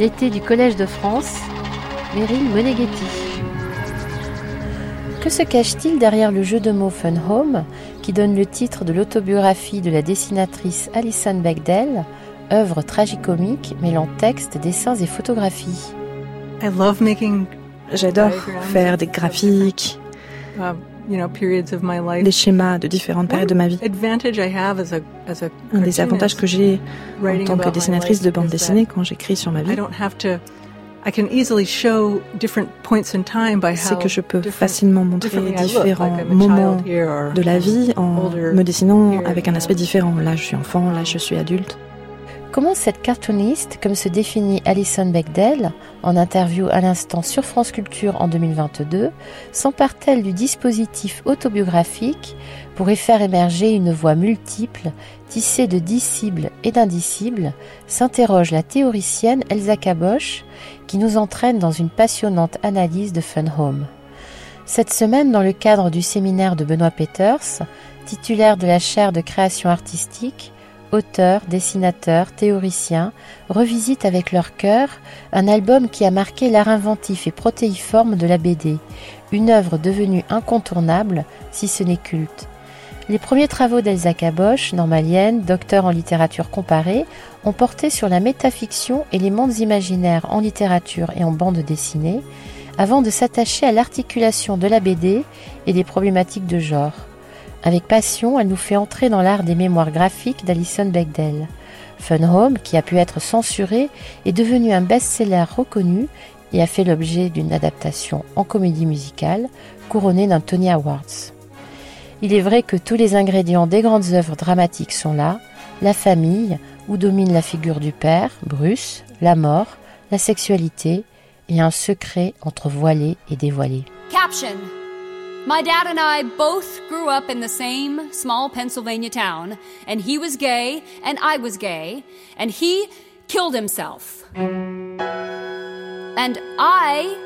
l'été du Collège de France, Meryl Moneghetti. Que se cache-t-il derrière le jeu de mots Fun Home, qui donne le titre de l'autobiographie de la dessinatrice Alison Bechdel, œuvre tragicomique mêlant texte, dessins et photographies? J'adore faire des graphiques, des schémas de différentes périodes de ma vie. Un des avantages que j'ai en tant que dessinatrice de bande dessinée quand j'écris sur ma vie, c'est que je peux facilement montrer différents moments de la vie en me dessinant avec un aspect différent. Là, je suis enfant, là, je suis adulte. Comment cette cartooniste, comme se définit Alison Bechdel en interview à l'instant sur France Culture en 2022, s'empare-t-elle du dispositif autobiographique pour y faire émerger une voix multiple, tissée de disciples et d'indicibles, s'interroge la théoricienne Elsa Kabosch, qui nous entraîne dans une passionnante analyse de Fun Home. Cette semaine, dans le cadre du séminaire de Benoît Peters, titulaire de la chaire de création artistique, auteurs, dessinateurs, théoriciens, revisitent avec leur cœur un album qui a marqué l'art inventif et protéiforme de la BD, une œuvre devenue incontournable, si ce n'est culte. Les premiers travaux d'Elsa Caboche, normalienne, docteur en littérature comparée, ont porté sur la métafiction et les mondes imaginaires en littérature et en bande dessinée, avant de s'attacher à l'articulation de la BD et des problématiques de genre. Avec passion, elle nous fait entrer dans l'art des mémoires graphiques d'Alison Bechdel. Fun Home, qui a pu être censuré, est devenu un best-seller reconnu et a fait l'objet d'une adaptation en comédie musicale couronnée d'un Tony Awards. Il est vrai que tous les ingrédients des grandes œuvres dramatiques sont là, la famille, où domine la figure du père, Bruce, la mort, la sexualité et un secret entre voilé et dévoilé. Caption My dad and I both grew up in the same small Pennsylvania town, and he was gay, and I was gay, and he killed himself. And I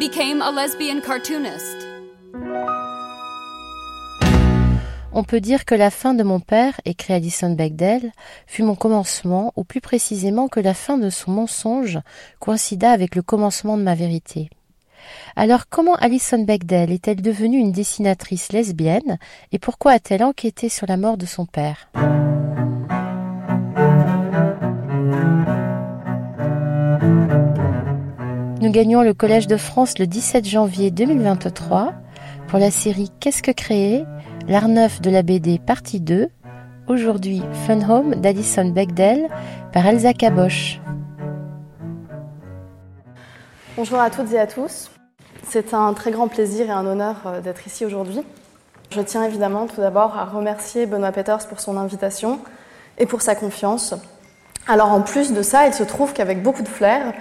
became a lesbian cartoonist. On peut dire que la fin de mon père, écrit Addison Bechdel, fut mon commencement, ou plus précisément que la fin de son mensonge coïncida avec le commencement de ma vérité. Alors comment Alison Bechdel est-elle devenue une dessinatrice lesbienne et pourquoi a-t-elle enquêté sur la mort de son père? Nous gagnons le Collège de France le 17 janvier 2023 pour la série Qu'est-ce que créer? L'art neuf de la BD partie 2. Aujourd'hui Fun Home d'Alison Bechdel par Elsa Caboche. Bonjour à toutes et à tous. C'est un très grand plaisir et un honneur euh, d'être ici aujourd'hui. Je tiens évidemment tout d'abord à remercier Benoît Peters pour son invitation et pour sa confiance. Alors en plus de ça, il se trouve qu'avec beaucoup de flair,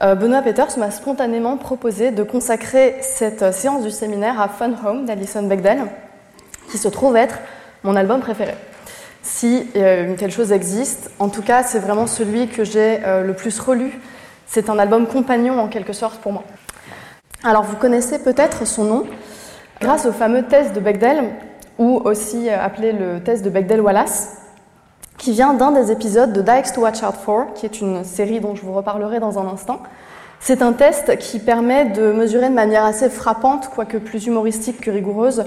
euh, Benoît Peters m'a spontanément proposé de consacrer cette euh, séance du séminaire à Fun Home d'Alison Bechdel, qui se trouve être mon album préféré. Si une telle chose existe, en tout cas c'est vraiment celui que j'ai le plus relu. C'est un album compagnon en quelque sorte pour moi. Alors vous connaissez peut-être son nom grâce au fameux test de Bechdel, ou aussi euh, appelé le test de Bechdel-Wallace, qui vient d'un des épisodes de Dykes to Watch Out For, qui est une série dont je vous reparlerai dans un instant. C'est un test qui permet de mesurer de manière assez frappante, quoique plus humoristique que rigoureuse,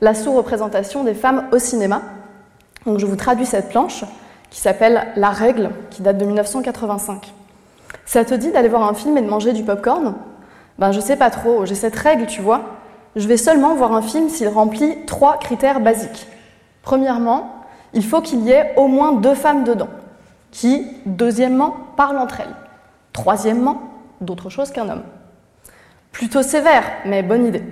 la sous-représentation des femmes au cinéma. Donc je vous traduis cette planche qui s'appelle La règle, qui date de 1985. Ça te dit d'aller voir un film et de manger du popcorn? Ben, je sais pas trop, j'ai cette règle, tu vois. Je vais seulement voir un film s'il remplit trois critères basiques. Premièrement, il faut qu'il y ait au moins deux femmes dedans, qui, deuxièmement, parlent entre elles. Troisièmement, d'autre chose qu'un homme. Plutôt sévère, mais bonne idée,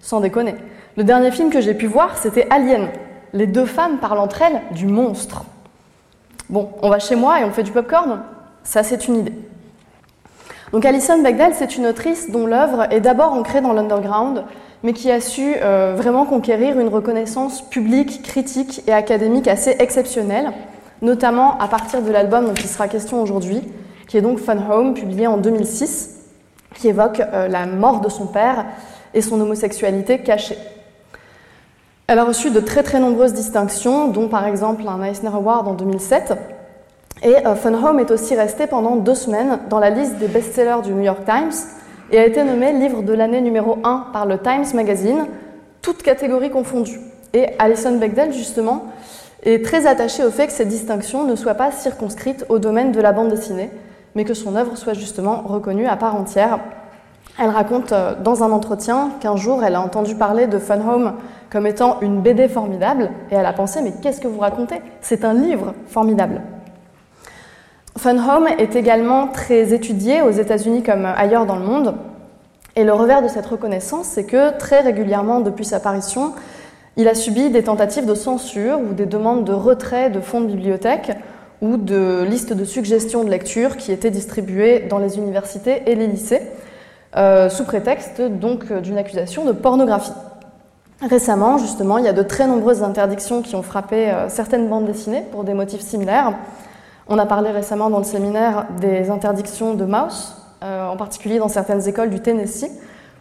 sans déconner. Le dernier film que j'ai pu voir, c'était Alien. Les deux femmes parlent entre elles du monstre. Bon, on va chez moi et on fait du popcorn? Ça, c'est une idée. Donc Alison Bechdel, c'est une autrice dont l'œuvre est d'abord ancrée dans l'underground, mais qui a su euh, vraiment conquérir une reconnaissance publique, critique et académique assez exceptionnelle, notamment à partir de l'album dont il sera question aujourd'hui, qui est donc Fun Home, publié en 2006, qui évoque euh, la mort de son père et son homosexualité cachée. Elle a reçu de très très nombreuses distinctions, dont par exemple un Eisner Award en 2007, Et Fun Home est aussi resté pendant deux semaines dans la liste des best-sellers du New York Times et a été nommé livre de l'année numéro 1 par le Times Magazine, toutes catégories confondues. Et Alison Bechdel, justement, est très attachée au fait que cette distinction ne soit pas circonscrite au domaine de la bande dessinée, mais que son œuvre soit justement reconnue à part entière. Elle raconte euh, dans un entretien qu'un jour elle a entendu parler de Fun Home comme étant une BD formidable et elle a pensé mais qu'est-ce que vous racontez? C'est un livre formidable. Fun Home est également très étudié aux États-Unis comme ailleurs dans le monde. Et le revers de cette reconnaissance, c'est que très régulièrement depuis sa parution, il a subi des tentatives de censure ou des demandes de retrait de fonds de bibliothèque ou de listes de suggestions de lecture qui étaient distribuées dans les universités et les lycées, euh, sous prétexte donc d'une accusation de pornographie. Récemment, justement, il y a de très nombreuses interdictions qui ont frappé euh, certaines bandes dessinées pour des motifs similaires. On a parlé récemment dans le séminaire des interdictions de mouse, euh, en particulier dans certaines écoles du Tennessee,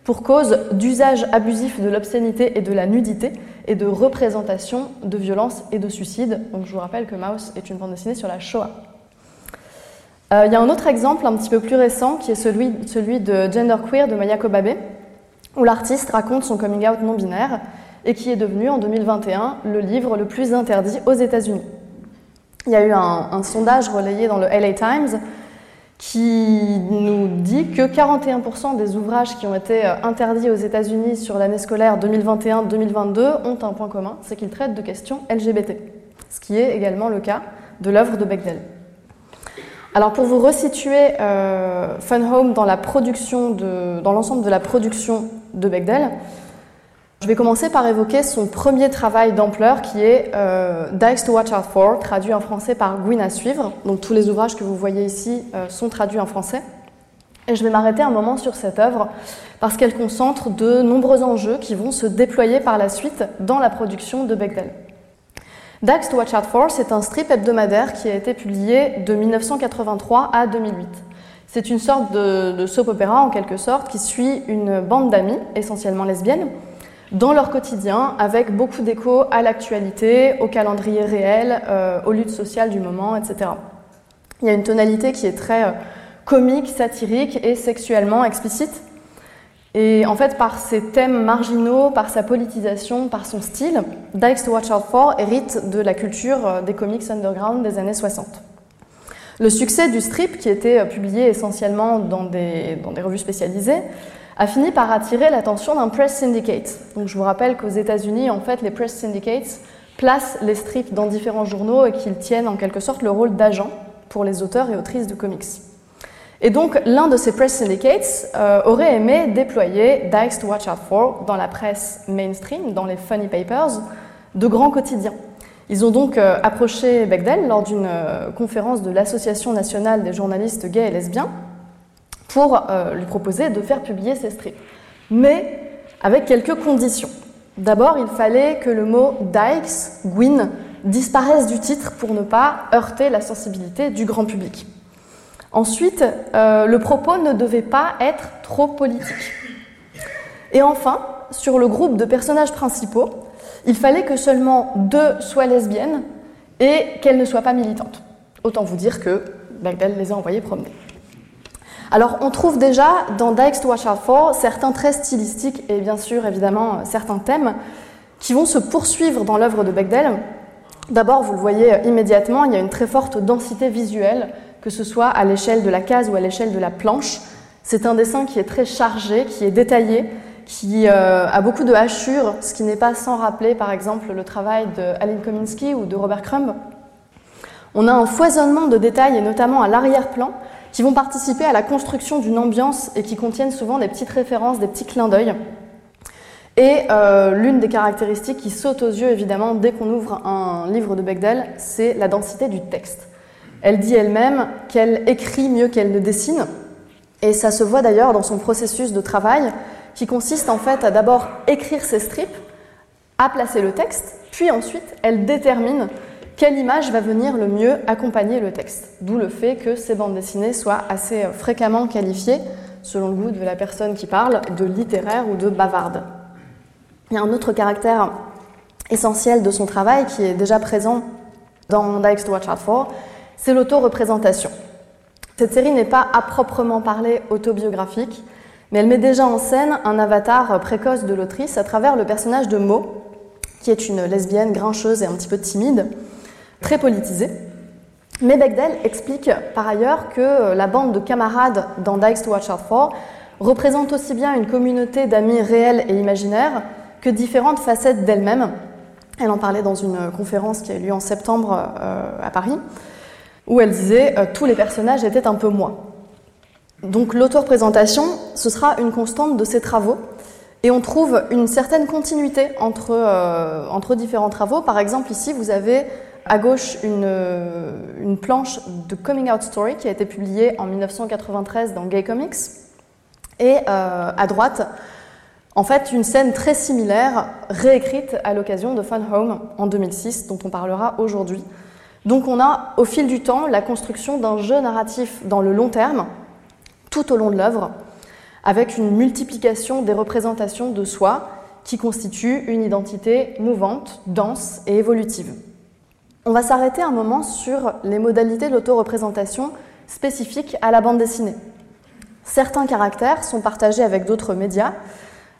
pour cause d'usage abusif de l'obscénité et de la nudité et de représentation de violence et de suicide. Donc je vous rappelle que Mouse est une bande dessinée sur la Shoah. Euh, il y a un autre exemple un petit peu plus récent qui est celui, celui de Genderqueer de Maya Kobabe, où l'artiste raconte son coming out non binaire et qui est devenu en 2021 le livre le plus interdit aux États-Unis. Il y a eu un, sondage relayé dans le LA Times qui nous dit que 41% des ouvrages qui ont été euh, interdits aux États-Unis sur l'année scolaire 2021-2022 ont un point commun, c'est qu'ils traitent de questions LGBT, ce qui est également le cas de l'œuvre de Bechdel. Alors pour vous resituer euh, Fun Home dans l'ensemble de la production de Bechdel, je vais commencer par évoquer son premier travail d'ampleur qui est euh, Dykes to Watch Out For, traduit en français par Gwyn à suivre. Donc tous les ouvrages que vous voyez ici euh, sont traduits en français. Et je vais m'arrêter un moment sur cette œuvre parce qu'elle concentre de nombreux enjeux qui vont se déployer par la suite dans la production de Bechdel. Dykes to Watch Out For, c'est un strip hebdomadaire qui a été publié de 1983 à 2008. C'est une sorte de, de soap opéra en quelque sorte qui suit une bande d'amis, essentiellement lesbiennes, dans leur quotidien, avec beaucoup d'écho à l'actualité, au calendrier réel, euh, aux luttes sociales du moment, etc. Il y a une tonalité qui est très euh, comique, satirique et sexuellement explicite. Et en fait, par ses thèmes marginaux, par sa politisation, par son style, Dykes Watch Out For hérite de la culture euh, des comics underground des années 60. Le succès du strip, qui était publié essentiellement dans des, dans des revues spécialisées, a fini par attirer l'attention d'un press syndicate. Donc je vous rappelle qu'aux États-Unis, en fait, les press syndicates placent les strips dans différents journaux et qu'ils tiennent en quelque sorte le rôle d'agent pour les auteurs et autrices de comics. Et donc l'un de ces press syndicates euh, aurait aimé déployer Dykes to Watch Out For dans la presse mainstream, dans les funny papers, de grands quotidiens. Ils ont donc euh, approché Bechdel lors d'une euh, conférence de l'Association nationale des journalistes gays et lesbiens pour euh, lui proposer de faire publier ses strips. Mais avec quelques conditions. D'abord, il fallait que le mot Dykes, Gwyn, disparaisse du titre pour ne pas heurter la sensibilité du grand public. Ensuite, euh, le propos ne devait pas être trop politique. Et enfin, sur le groupe de personnages principaux, il fallait que seulement deux soient lesbiennes et qu'elles ne soient pas militantes. Autant vous dire que Bagdad les a envoyées promener. Alors on trouve déjà dans Dykes to Watch Out For certains traits stylistiques et bien sûr évidemment certains thèmes qui vont se poursuivre dans l'œuvre de Bechdel. D'abord, vous le voyez immédiatement, il y a une très forte densité visuelle, que ce soit à l'échelle de la case ou à l'échelle de la planche. C'est un dessin qui est très chargé, qui est détaillé, qui euh, a beaucoup de hachures, ce qui n'est pas sans rappeler par exemple le travail de Alan Kominsky ou de Robert Crumb. On a un foisonnement de détails et notamment à l'arrière-plan qui vont participer à la construction d'une ambiance et qui contiennent souvent des petites références, des petits clins d'œil. Et euh, l'une des caractéristiques qui saute aux yeux, évidemment, dès qu'on ouvre un livre de Bechdel, c'est la densité du texte. Elle dit elle-même qu'elle écrit mieux qu'elle ne dessine, et ça se voit d'ailleurs dans son processus de travail, qui consiste en fait à d'abord écrire ses strips, à placer le texte, puis ensuite elle détermine quelle image va venir le mieux accompagner le texte? D'où le fait que ces bandes dessinées soient assez fréquemment qualifiées, selon le goût de la personne qui parle, de littéraire ou de bavarde. Il y a un autre caractère essentiel de son travail qui est déjà présent dans Dykes to Watch Out For, c'est l'auto-représentation. Cette série n'est pas à proprement parler autobiographique, mais elle met déjà en scène un avatar précoce de l'autrice à travers le personnage de Mo, qui est une lesbienne grincheuse et un petit peu timide, très politisée. Mais Bechdel explique par ailleurs que la bande de camarades dans Dykes to Watch Out For représente aussi bien une communauté d'amis réels et imaginaires que différentes facettes d'elle-même. Elle en parlait dans une conférence qui a eu lieu en septembre euh, à Paris, où elle disait euh, Tous les personnages étaient un peu moi. Donc l'auto-représentation, ce sera une constante de ses travaux, et on trouve une certaine continuité entre, euh, entre différents travaux. Par exemple, ici, vous avez à gauche une, planche de Coming Out Story qui a été publiée en 1993 dans Gay Comics. Et euh, à droite, en fait, une scène très similaire, réécrite à l'occasion de Fun Home en 2006, dont on parlera aujourd'hui. Donc on a au fil du temps la construction d'un jeu narratif dans le long terme, tout au long de l'œuvre, avec une multiplication des représentations de soi qui constituent une identité mouvante, dense et évolutive. On va s'arrêter un moment sur les modalités de l'auto-représentation spécifiques à la bande dessinée. Certains caractères sont partagés avec d'autres médias,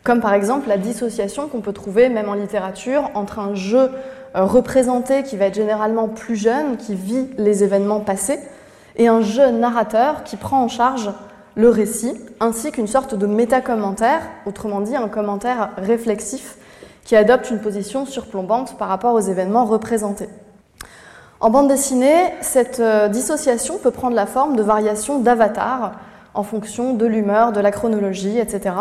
comme par exemple la dissociation qu'on peut trouver même en littérature entre un jeu euh, représenté qui va être généralement plus jeune, qui vit les événements passés, et un jeu narrateur qui prend en charge le récit, ainsi qu'une sorte de méta-commentaire, autrement dit un commentaire réflexif qui adopte une position surplombante par rapport aux événements représentés. En bande dessinée, cette euh, dissociation peut prendre la forme de variations d'avatars en fonction de l'humeur, de la chronologie, etc.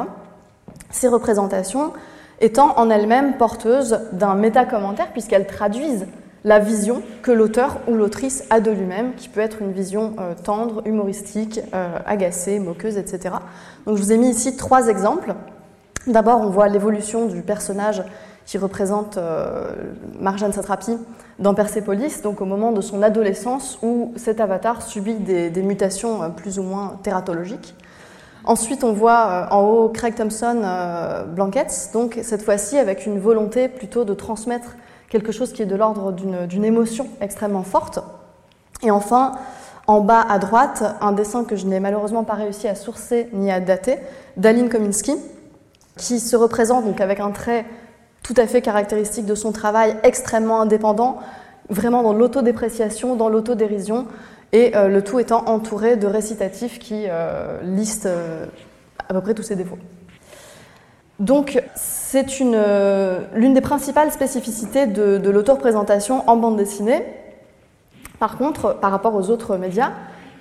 Ces représentations étant en elles-mêmes porteuses d'un méta-commentaire puisqu'elles traduisent la vision que l'auteur ou l'autrice a de lui-même, qui peut être une vision euh, tendre, humoristique, euh, agacée, moqueuse, etc. Je vous ai mis ici trois exemples. D'abord, on voit l'évolution du personnage qui représente euh, Marjane Satrapi dans Persepolis, donc au moment de son adolescence où cet avatar subit des, mutations plus ou moins tératologiques. Ensuite, on voit en haut Craig Thompson Blankets, donc cette fois-ci avec une volonté plutôt de transmettre quelque chose qui est de l'ordre d'une émotion extrêmement forte. Et enfin, en bas à droite, un dessin que je n'ai malheureusement pas réussi à sourcer ni à dater, d'Aline Kominski, qui se représente donc avec un trait tout à fait caractéristique de son travail, extrêmement indépendant, vraiment dans l'autodépréciation, dans l'autodérision, et euh, le tout étant entouré de récitatifs qui euh, listent euh, à peu près tous ses défauts. Donc, c'est l'une des principales spécificités de, de l'auto-représentation en bande dessinée. Par contre, par rapport aux autres médias,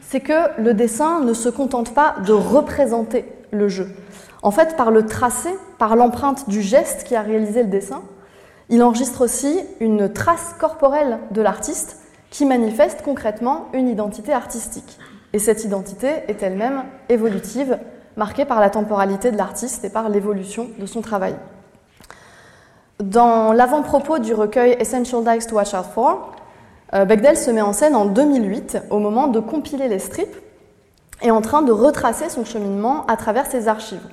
c'est que le dessin ne se contente pas de représenter le jeu. En fait, par le tracé, par l'empreinte du geste qui a réalisé le dessin, il enregistre aussi une trace corporelle de l'artiste qui manifeste concrètement une identité artistique. Et cette identité est elle-même évolutive, marquée par la temporalité de l'artiste et par l'évolution de son travail. Dans l'avant-propos du recueil Essential Dykes to Watch Out For, euh, Bechdel se met en scène en 2008 au moment de compiler les strips et en train de retracer son cheminement à travers ses archives.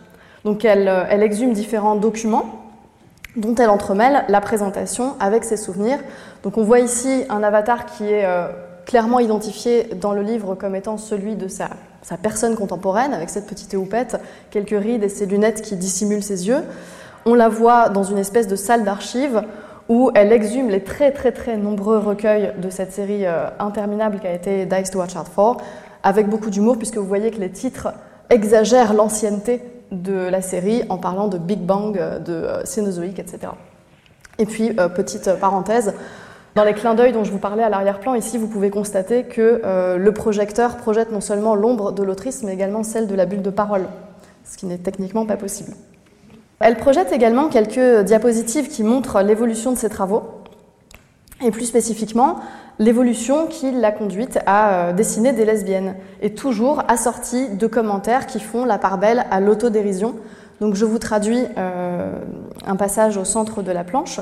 Donc elle, euh, elle exhume différents documents dont elle entremêle la présentation avec ses souvenirs. Donc on voit ici un avatar qui est euh, clairement identifié dans le livre comme étant celui de sa personne contemporaine, avec cette petite houppette, quelques rides et ses lunettes qui dissimulent ses yeux. On la voit dans une espèce de salle d'archives où elle exhume les très très très nombreux recueils de cette série euh, interminable qui a été Dice to Watch Out For, avec beaucoup d'humour, puisque vous voyez que les titres exagèrent l'ancienneté de la série en parlant de Big Bang, euh, de euh, Cénozoïque, etc. Et puis, petite parenthèse, dans les clins d'œil dont je vous parlais à l'arrière-plan, ici, vous pouvez constater que euh, le projecteur projette non seulement l'ombre de l'autrice, mais également celle de la bulle de parole, ce qui n'est techniquement pas possible. Elle projette également quelques diapositives qui montrent l'évolution de ses travaux, et plus spécifiquement l'évolution qui l'a conduite à euh, dessiner des lesbiennes, et toujours assortie de commentaires qui font la part belle à l'autodérision. Donc je vous traduis euh, un passage au centre de la planche.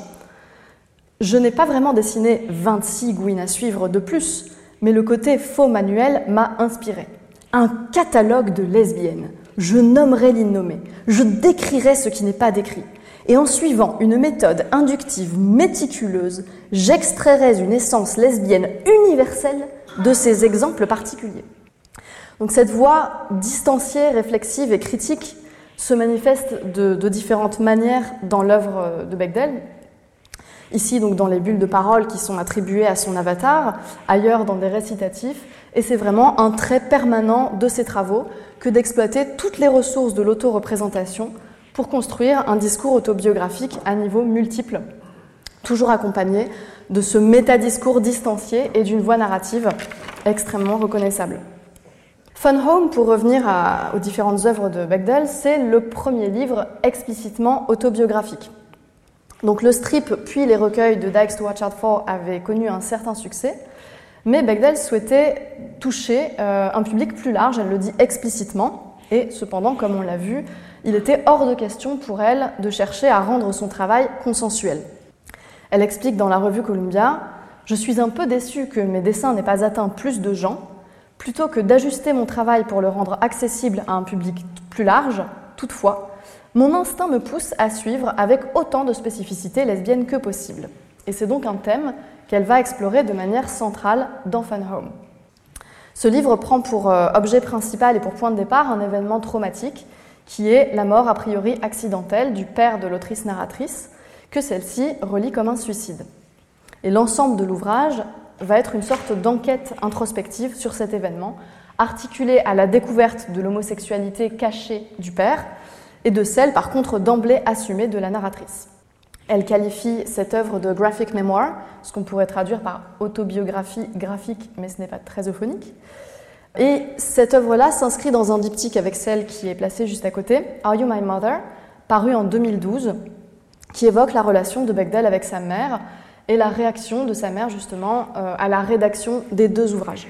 Je n'ai pas vraiment dessiné 26 gouines à suivre de plus, mais le côté faux manuel m'a inspiré. Un catalogue de lesbiennes. Je nommerai l'innommé, je décrirai ce qui n'est pas décrit. Et en suivant une méthode inductive méticuleuse, j'extrairai une essence lesbienne universelle de ces exemples particuliers. Donc cette voix distanciée, réflexive et critique se manifeste de, de différentes manières dans l'œuvre de Bechdel. Ici, donc, dans les bulles de parole qui sont attribuées à son avatar, ailleurs dans des récitatifs, et c'est vraiment un trait permanent de ses travaux que d'exploiter toutes les ressources de l'auto-représentation pour construire un discours autobiographique à niveau multiple, toujours accompagné de ce métadiscours distancié et d'une voix narrative extrêmement reconnaissable. Fun Home, pour revenir aux différentes œuvres de Bechdel, c'est le premier livre explicitement autobiographique. Donc le strip puis les recueils de Dykes to Watch Out For avaient connu un certain succès, mais Bechdel souhaitait toucher euh, un public plus large, elle le dit explicitement, et cependant, comme on l'a vu, il était hors de question pour elle de chercher à rendre son travail consensuel. Elle explique dans la revue Columbia Je suis un peu déçue que mes dessins n'aient pas atteint plus de gens. Plutôt que d'ajuster mon travail pour le rendre accessible à un public plus large, toutefois, mon instinct me pousse à suivre avec autant de spécificité lesbienne que possible. Et c'est donc un thème qu'elle va explorer de manière centrale dans Fun Home. Ce livre prend pour euh, objet principal et pour point de départ un événement traumatique qui est la mort a priori accidentelle du père de l'autrice narratrice, que celle-ci relie comme un suicide. Et l'ensemble de l'ouvrage va être une sorte d'enquête introspective sur cet événement, articulée à la découverte de l'homosexualité cachée du père, et de celle, par contre, d'emblée assumée de la narratrice. Elle qualifie cette œuvre de graphic memoir, ce qu'on pourrait traduire par autobiographie graphique, mais ce n'est pas très euphonique. Et cette œuvre-là s'inscrit dans un diptyque avec celle qui est placée juste à côté, Are You My Mother, paru en 2012, qui évoque la relation de Bechdel avec sa mère et la réaction de sa mère justement euh, à la rédaction des deux ouvrages.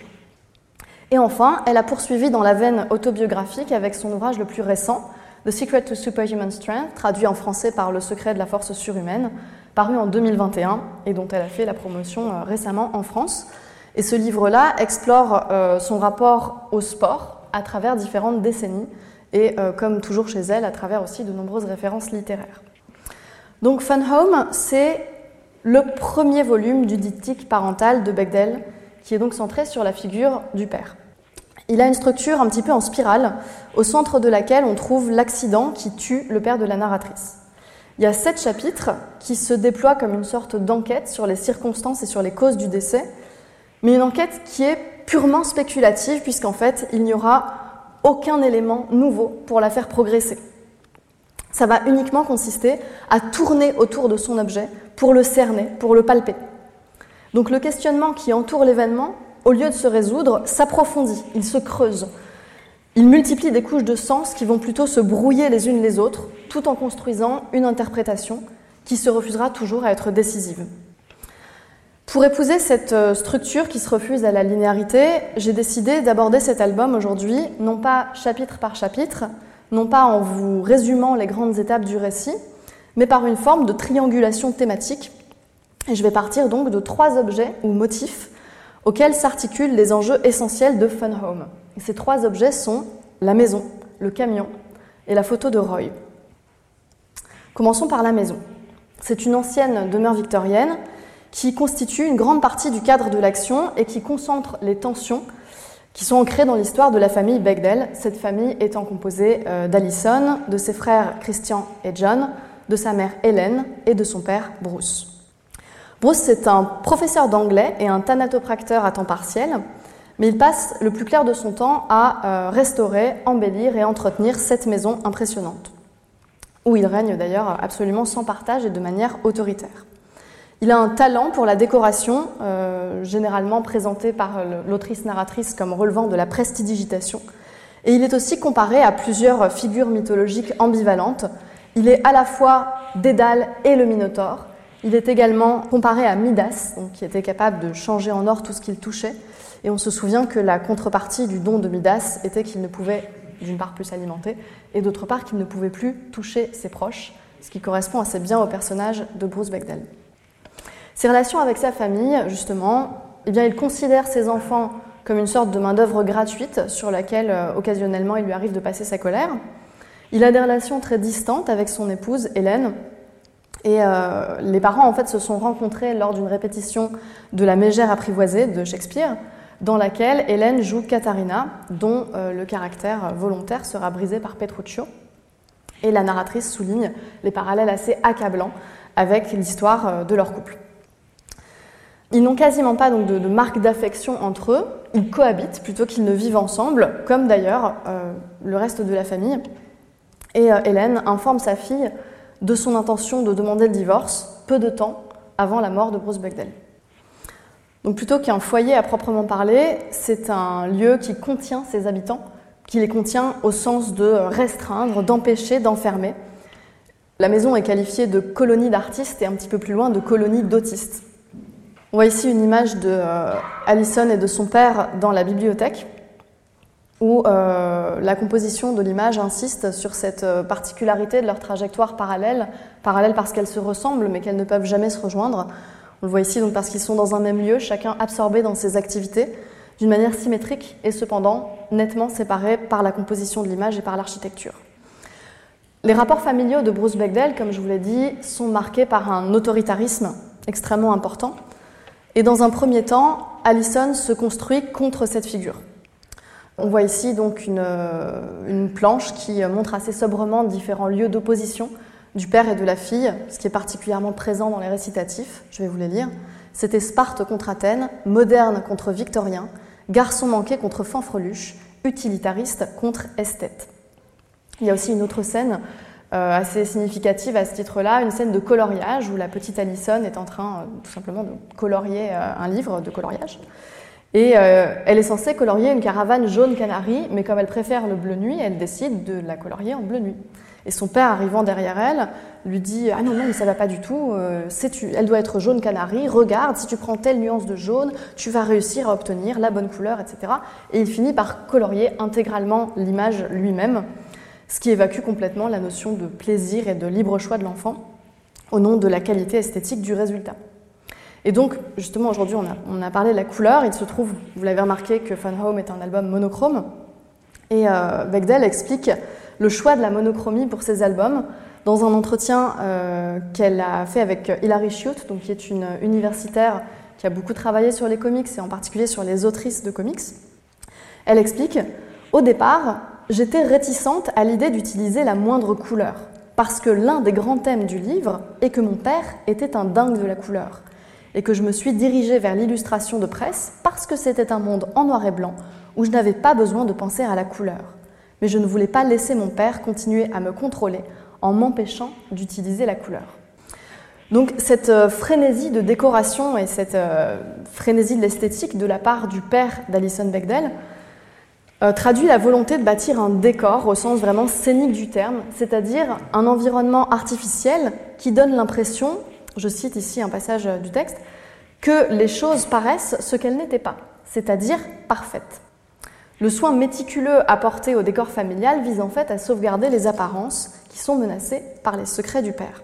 Et enfin, elle a poursuivi dans la veine autobiographique avec son ouvrage le plus récent, The Secret to Superhuman Strength, traduit en français par Le secret de la force surhumaine, paru en 2021 et dont elle a fait la promotion euh, récemment en France. Et ce livre-là explore euh, son rapport au sport à travers différentes décennies et, euh, comme toujours chez elle, à travers aussi de nombreuses références littéraires. Donc Fun Home, c'est le premier volume du diptyque parental de Bechdel, qui est donc centré sur la figure du père. Il a une structure un petit peu en spirale, au centre de laquelle on trouve l'accident qui tue le père de la narratrice. Il y a sept chapitres qui se déploient comme une sorte d'enquête sur les circonstances et sur les causes du décès, mais une enquête qui est purement spéculative, puisqu'en fait, il n'y aura aucun élément nouveau pour la faire progresser. Ça va uniquement consister à tourner autour de son objet pour le cerner, pour le palper. Donc le questionnement qui entoure l'événement au lieu de se résoudre, s'approfondit, il se creuse. Il multiplie des couches de sens qui vont plutôt se brouiller les unes les autres, tout en construisant une interprétation qui se refusera toujours à être décisive. Pour épouser cette euh, structure qui se refuse à la linéarité, j'ai décidé d'aborder cet album aujourd'hui, non pas chapitre par chapitre, non pas en vous résumant les grandes étapes du récit, mais par une forme de triangulation thématique. Je vais partir donc de trois objets ou motifs auxquels s'articulent les enjeux essentiels de Fun Home. ces trois objets sont la maison, le camion et la photo de Roy. Commençons par la maison. C'est une ancienne demeure victorienne qui constitue une grande partie du cadre de l'action et qui concentre les tensions qui sont ancrées dans l'histoire de la famille Bechdel, cette famille étant composée euh, d'Alison, de ses frères Christian et John, de sa mère Hélène et de son père Bruce. Bruce, c'est un professeur d'anglais et un thanatopracteur à temps partiel, mais il passe le plus clair de son temps à euh, restaurer, embellir et entretenir cette maison impressionnante, où il règne d'ailleurs absolument sans partage et de manière autoritaire. Il a un talent pour la décoration, euh, généralement présenté par l'autrice narratrice comme relevant de la prestidigitation, et il est aussi comparé à plusieurs figures mythologiques ambivalentes. Il est à la fois Dédale et le Minotaure, il est également comparé à Midas, qui était capable de changer en or tout ce qu'il touchait. Et on se souvient que la contrepartie du don de Midas était qu'il ne pouvait, d'une part, plus s'alimenter, et d'autre part, qu'il ne pouvait plus toucher ses proches, ce qui correspond assez bien au personnage de Bruce Bechdel. Ses relations avec sa famille, justement, eh bien, il considère ses enfants comme une sorte de main-d'œuvre gratuite sur laquelle, euh, occasionnellement, il lui arrive de passer sa colère. Il a des relations très distantes avec son épouse, Hélène, et euh, les parents, en fait, se sont rencontrés lors d'une répétition de La Mégère apprivoisée de Shakespeare, dans laquelle Hélène joue Katharina, dont euh, le caractère volontaire sera brisé par Petruccio. Et la narratrice souligne les parallèles assez accablants avec l'histoire de leur couple. Ils n'ont quasiment pas de, marque d'affection entre eux, ils cohabitent plutôt qu'ils ne vivent ensemble, comme d'ailleurs euh, le reste de la famille. Et Hélène informe sa fille de son intention de demander le divorce peu de temps avant la mort de Bruce Bechdel. Donc plutôt qu'un foyer à proprement parler, c'est un lieu qui contient ses habitants, qui les contient au sens de restreindre, d'empêcher, d'enfermer. La maison est qualifiée de colonie d'artistes et un petit peu plus loin de colonie d'autistes. On voit ici une image de euh, Allison et de son père dans la bibliothèque, où euh, la composition de l'image insiste sur cette euh, particularité de leur trajectoire parallèle, parallèle parce qu'elles se ressemblent mais qu'elles ne peuvent jamais se rejoindre. On le voit ici donc parce qu'ils sont dans un même lieu, chacun absorbé dans ses activités, d'une manière symétrique et cependant nettement séparés par la composition de l'image et par l'architecture. Les rapports familiaux de Bruce Bechdel, comme je vous l'ai dit, sont marqués par un autoritarisme extrêmement important. Et dans un premier temps, Allison se construit contre cette figure. On voit ici donc une, une planche qui montre assez sobrement différents lieux d'opposition du père et de la fille, ce qui est particulièrement présent dans les récitatifs, je vais vous les lire. C'était Sparte contre Athènes, moderne contre victorien, garçon manqué contre fanfreluche, utilitariste contre esthète. Il y a aussi une autre scène euh, assez significative à ce titre-là, une scène de coloriage où la petite Alison est en train euh, tout simplement de colorier euh, un livre de coloriage. Et elle est censée colorier une caravane jaune canari, mais comme elle préfère le bleu nuit, elle décide de la colorier en bleu nuit. Et son père, arrivant derrière elle, lui dit Ah non, non, mais ça va pas du tout, euh, elle doit être jaune canari, regarde, si tu prends telle nuance de jaune, tu vas réussir à obtenir la bonne couleur, etc. Et il finit par colorier intégralement l'image lui-même, ce qui évacue complètement la notion de plaisir et de libre choix de l'enfant au nom de la qualité esthétique du résultat. Et donc, justement, aujourd'hui, on a, parlé de la couleur. Il se trouve, vous l'avez remarqué, que Fun Home est un album monochrome. Et euh, explique le choix de la monochromie pour ses albums dans un entretien euh, qu'elle a fait avec Hilary Schute, donc qui est une universitaire qui a beaucoup travaillé sur les comics et en particulier sur les autrices de comics. Elle explique Au départ, j'étais réticente à l'idée d'utiliser la moindre couleur, parce que l'un des grands thèmes du livre est que mon père était un dingue de la couleur, et que je me suis dirigée vers l'illustration de presse parce que c'était un monde en noir et blanc où je n'avais pas besoin de penser à la couleur mais je ne voulais pas laisser mon père continuer à me contrôler en m'empêchant d'utiliser la couleur. Donc cette euh, frénésie de décoration et cette euh, frénésie de l'esthétique de la part du père d'Alison Bechdel euh, traduit la volonté de bâtir un décor au sens vraiment scénique du terme, c'est-à-dire un environnement artificiel qui donne l'impression, je cite ici un passage du texte, que les choses paraissent ce qu'elles n'étaient pas, c'est-à-dire parfaites. Le soin méticuleux apporté au décor familial vise en fait à sauvegarder les apparences qui sont menacées par les secrets du père.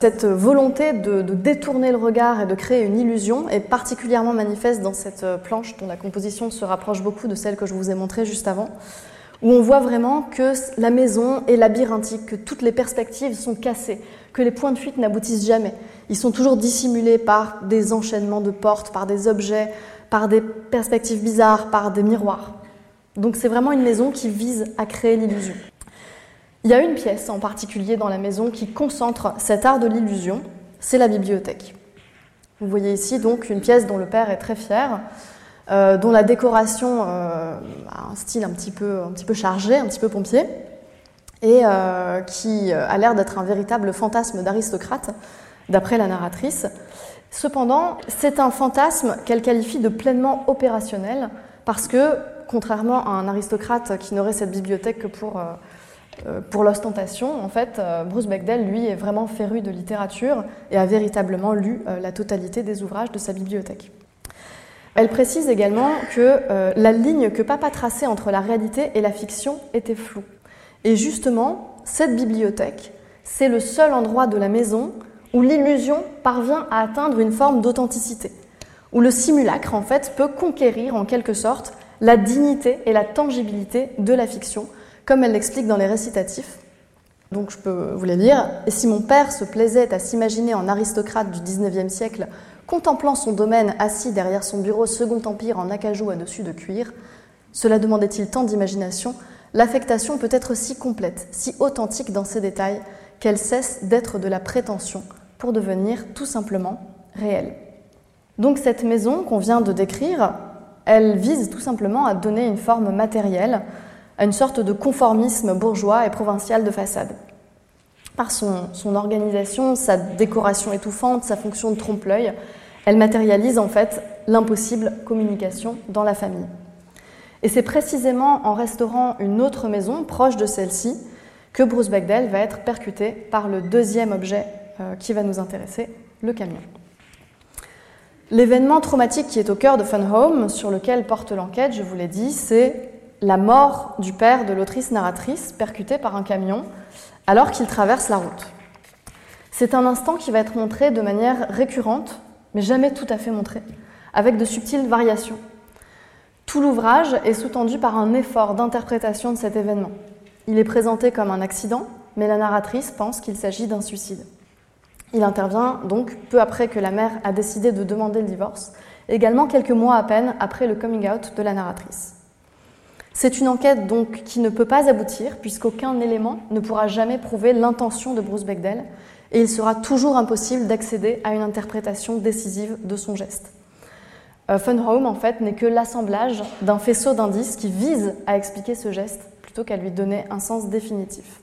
Cette volonté de, détourner le regard et de créer une illusion est particulièrement manifeste dans cette planche dont la composition se rapproche beaucoup de celle que je vous ai montrée juste avant, où on voit vraiment que la maison est labyrinthique, que toutes les perspectives sont cassées, que les points de fuite n'aboutissent jamais. Ils sont toujours dissimulés par des enchaînements de portes, par des objets, par des perspectives bizarres, par des miroirs. Donc c'est vraiment une maison qui vise à créer l'illusion. Il y a une pièce en particulier dans la maison qui concentre cet art de l'illusion, c'est la bibliothèque. Vous voyez ici donc une pièce dont le père est très fier, euh, dont la décoration euh, a un style un petit, peu, chargé, un petit peu pompier, et euh, qui a l'air d'être un véritable fantasme d'aristocrate, d'après la narratrice. Cependant, c'est un fantasme qu'elle qualifie de pleinement opérationnel parce que, contrairement à un aristocrate qui n'aurait cette bibliothèque que pour, pour l'ostentation, en fait, euh, Bruce Bechdel, lui, est vraiment féru de littérature et a véritablement lu la totalité des ouvrages de sa bibliothèque. Elle précise également que la ligne que Papa traçait entre la réalité et la fiction était floue. Et justement, cette bibliothèque, c'est le seul endroit de la maison où l'illusion parvient à atteindre une forme d'authenticité, où le simulacre en fait peut conquérir en quelque sorte la dignité et la tangibilité de la fiction, comme elle l'explique dans les récitatifs. Donc je peux vous les lire. Et si mon père se plaisait à s'imaginer en aristocrate du XIXe siècle contemplant son domaine assis derrière son bureau Second Empire en acajou à dessus de cuir, cela demandait-il tant d'imagination, l'affectation peut être si complète, si authentique dans ses détails, qu'elle cesse d'être de la prétention pour devenir tout simplement réelle. Donc cette maison qu'on vient de décrire, elle vise tout simplement à donner une forme matérielle à une sorte de conformisme bourgeois et provincial de façade. Par son, organisation, sa décoration étouffante, sa fonction de trompe-l'œil, elle matérialise en fait l'impossible communication dans la famille. Et c'est précisément en restaurant une autre maison proche de celle-ci que Bruce Bechdel va être percuté par le deuxième objet euh, qui va nous intéresser, le camion. L'événement traumatique qui est au cœur de Fun Home, sur lequel porte l'enquête, je vous l'ai dit, c'est la mort du père de l'autrice narratrice percuté par un camion alors qu'il traverse la route. C'est un instant qui va être montré de manière récurrente, mais jamais tout à fait montré, avec de subtiles variations. Tout l'ouvrage est sous-tendu par un effort d'interprétation de cet événement. Il est présenté comme un accident, mais la narratrice pense qu'il s'agit d'un suicide. Il intervient donc peu après que la mère a décidé de demander le divorce, également quelques mois à peine après le coming out de la narratrice. C'est une enquête donc qui ne peut pas aboutir puisqu'aucun élément ne pourra jamais prouver l'intention de Bruce Bechdel et il sera toujours impossible d'accéder à une interprétation décisive de son geste. Euh, Fun Home en fait n'est que l'assemblage d'un faisceau d'indices qui vise à expliquer ce geste plutôt qu'à lui donner un sens définitif.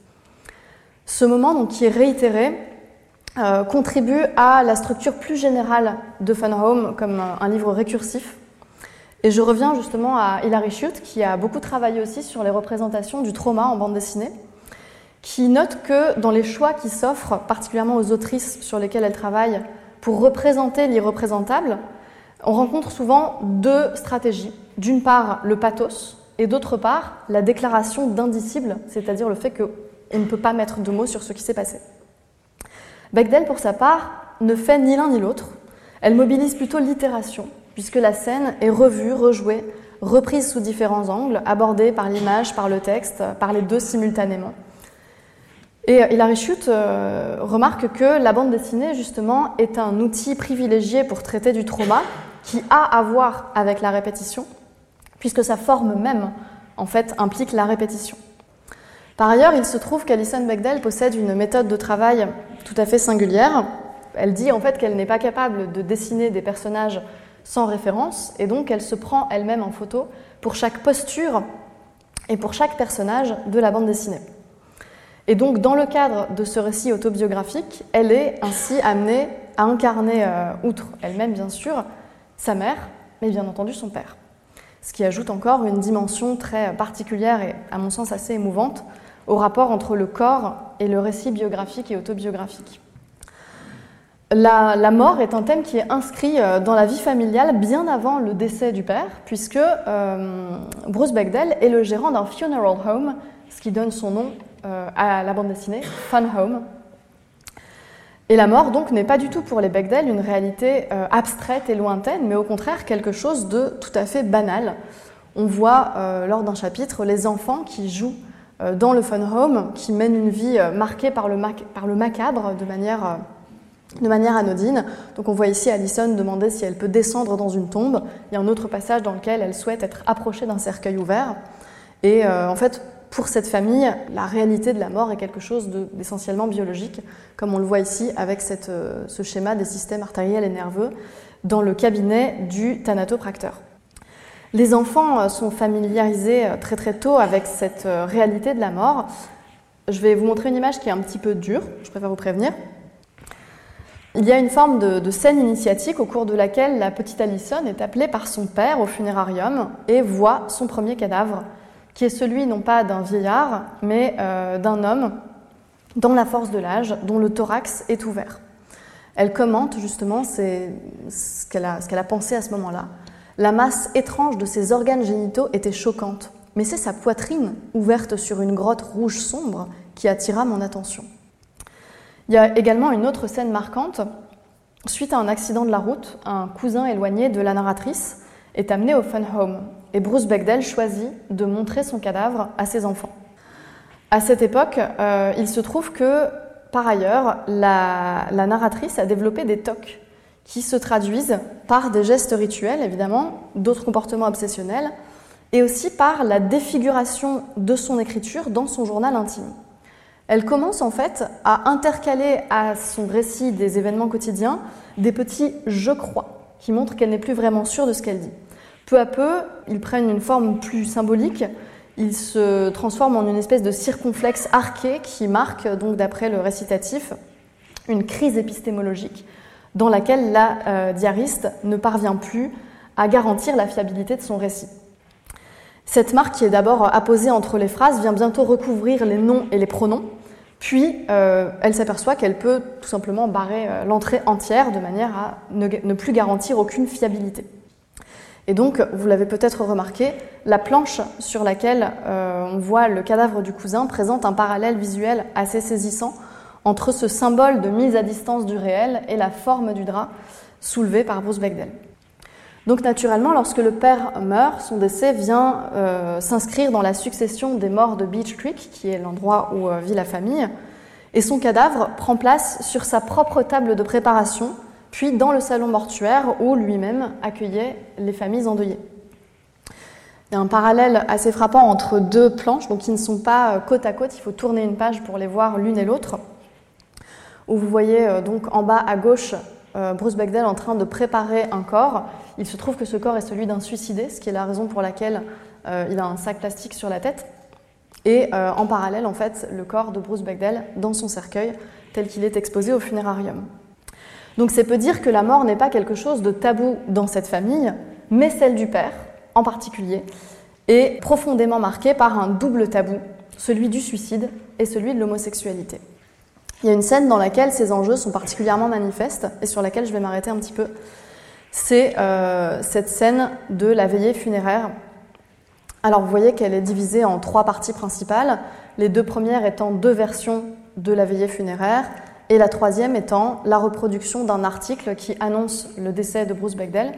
Ce moment donc, qui est réitéré euh, contribue à la structure plus générale de Fun Home comme un livre récursif et je reviens justement à Hilary Schutt, qui a beaucoup travaillé aussi sur les représentations du trauma en bande dessinée, qui note que dans les choix qui s'offrent, particulièrement aux autrices sur lesquelles elle travaille, pour représenter l'irreprésentable, on rencontre souvent deux stratégies. D'une part, le pathos, et d'autre part, la déclaration d'indicible, c'est-à-dire le fait qu'on ne peut pas mettre de mots sur ce qui s'est passé. Bechdel, pour sa part, ne fait ni l'un ni l'autre. Elle mobilise plutôt l'itération, puisque la scène est revue, rejouée, reprise sous différents angles, abordée par l'image, par le texte, par les deux simultanément. Et Hilary Schutt euh, remarque que la bande dessinée, justement, est un outil privilégié pour traiter du trauma qui a à voir avec la répétition, puisque sa forme même, en fait, implique la répétition. Par ailleurs, il se trouve qu'Alison Bechdel possède une méthode de travail tout à fait singulière. Elle dit en fait qu'elle n'est pas capable de dessiner des personnages sans référence, et donc elle se prend elle-même en photo pour chaque posture et pour chaque personnage de la bande dessinée. Et donc dans le cadre de ce récit autobiographique, elle est ainsi amenée à incarner, euh, outre elle-même bien sûr, sa mère, mais bien entendu son père. Ce qui ajoute encore une dimension très particulière et à mon sens assez émouvante au rapport entre le corps et le récit biographique et autobiographique. La, mort est un thème qui est inscrit euh, dans la vie familiale bien avant le décès du père, puisque euh, Bruce Bechdel est le gérant d'un funeral home, ce qui donne son nom euh, à la bande dessinée, Fun Home. Et la mort, donc, n'est pas du tout pour les Bechdel une réalité abstraite et lointaine, mais au contraire quelque chose de tout à fait banal. On voit lors d'un chapitre les enfants qui jouent dans le Fun Home, qui mènent une vie marquée par le, par le macabre de manière de manière anodine. Donc on voit ici Alison demander si elle peut descendre dans une tombe. Il y a un autre passage dans lequel elle souhaite être approchée d'un cercueil ouvert. Et euh, en fait, pour cette famille, la réalité de la mort est quelque chose d'essentiellement biologique, comme on le voit ici avec euh, ce schéma des systèmes artériels et nerveux dans le cabinet du thanatopracteur. Les enfants euh, sont familiarisés très très tôt avec cette réalité de la mort. Je vais vous montrer une image qui est un petit peu dure, je préfère vous prévenir. Il y a une forme de, scène initiatique au cours de laquelle la petite Alison est appelée par son père au funérarium et voit son premier cadavre, qui est celui non pas d'un vieillard, mais euh, d'un homme dans la force de l'âge, dont le thorax est ouvert. Elle commente justement ce qu'elle a, pensé à ce moment-là. La masse étrange de ses organes génitaux était choquante, mais c'est sa poitrine, ouverte sur une grotte rouge sombre, qui attira mon attention. Il y a également une autre scène marquante. Suite à un accident de la route, un cousin éloigné de la narratrice est amené au Fun Home et Bruce Bechdel choisit de montrer son cadavre à ses enfants. À cette époque, euh, il se trouve que, par ailleurs, la, narratrice a développé des tocs qui se traduisent par des gestes rituels, évidemment, d'autres comportements obsessionnels, et aussi par la défiguration de son écriture dans son journal intime. Elle commence en fait à intercaler à son récit des événements quotidiens des petits je crois qui montrent qu'elle n'est plus vraiment sûre de ce qu'elle dit. Peu à peu, ils prennent une forme plus symbolique, ils se transforment en une espèce de circonflexe arqué qui marque, donc d'après le récitatif, une crise épistémologique dans laquelle la euh, diariste ne parvient plus à garantir la fiabilité de son récit. Cette marque, qui est d'abord apposée entre les phrases, vient bientôt recouvrir les noms et les pronoms, puis euh, elle s'aperçoit qu'elle peut tout simplement barrer euh, l'entrée entière de manière à ne, plus garantir aucune fiabilité. Et donc, vous l'avez peut-être remarqué, la planche sur laquelle on voit le cadavre du cousin présente un parallèle visuel assez saisissant entre ce symbole de mise à distance du réel et la forme du drap soulevé par Bruce Bechdel. Donc naturellement, lorsque le père meurt, son décès vient euh, s'inscrire dans la succession des morts de Beach Creek, qui est l'endroit où euh, vit la famille, et son cadavre prend place sur sa propre table de préparation, puis dans le salon mortuaire où lui-même accueillait les familles endeuillées. Il y a un parallèle assez frappant entre deux planches, donc qui ne sont pas euh, côte à côte, il faut tourner une page pour les voir l'une et l'autre où vous voyez donc en bas à gauche Bruce Bechdel en train de préparer un corps. Il se trouve que ce corps est celui d'un suicidé, ce qui est la raison pour laquelle euh, il a un sac plastique sur la tête. Et en parallèle, en fait, le corps de Bruce Bechdel dans son cercueil, tel qu'il est exposé au funérarium. Donc c'est peut dire que la mort n'est pas quelque chose de tabou dans cette famille, mais celle du père, en particulier, est profondément marquée par un double tabou, celui du suicide et celui de l'homosexualité. Il y a une scène dans laquelle ces enjeux sont particulièrement manifestes et sur laquelle je vais m'arrêter un petit peu. C'est euh, cette scène de la veillée funéraire. Alors vous voyez qu'elle est divisée en trois parties principales, les deux premières étant deux versions de la veillée funéraire et la troisième étant la reproduction d'un article qui annonce le décès de Bruce Bechdel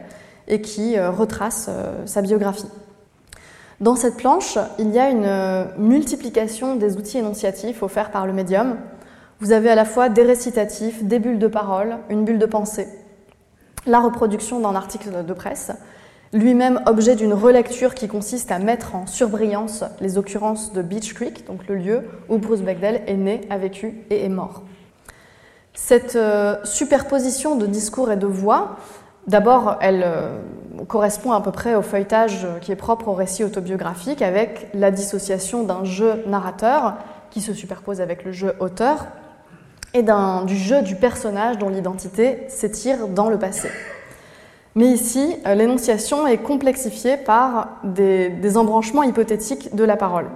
et qui euh, retrace euh, sa biographie. Dans cette planche, il y a une multiplication des outils énonciatifs offerts par le médium, vous avez à la fois des récitatifs, des bulles de parole, une bulle de pensée, la reproduction d'un article de presse, lui-même objet d'une relecture qui consiste à mettre en surbrillance les occurrences de Beach Creek, donc le lieu où Bruce Bechdel est né, a vécu et est mort. Cette euh, superposition de discours et de voix, d'abord, elle euh, correspond à peu près au feuilletage qui est propre au récit autobiographique, avec la dissociation d'un jeu narrateur qui se superpose avec le jeu auteur, et du jeu du personnage dont l'identité s'étire dans le passé. Mais ici, euh, l'énonciation est complexifiée par des, embranchements hypothétiques de la parole.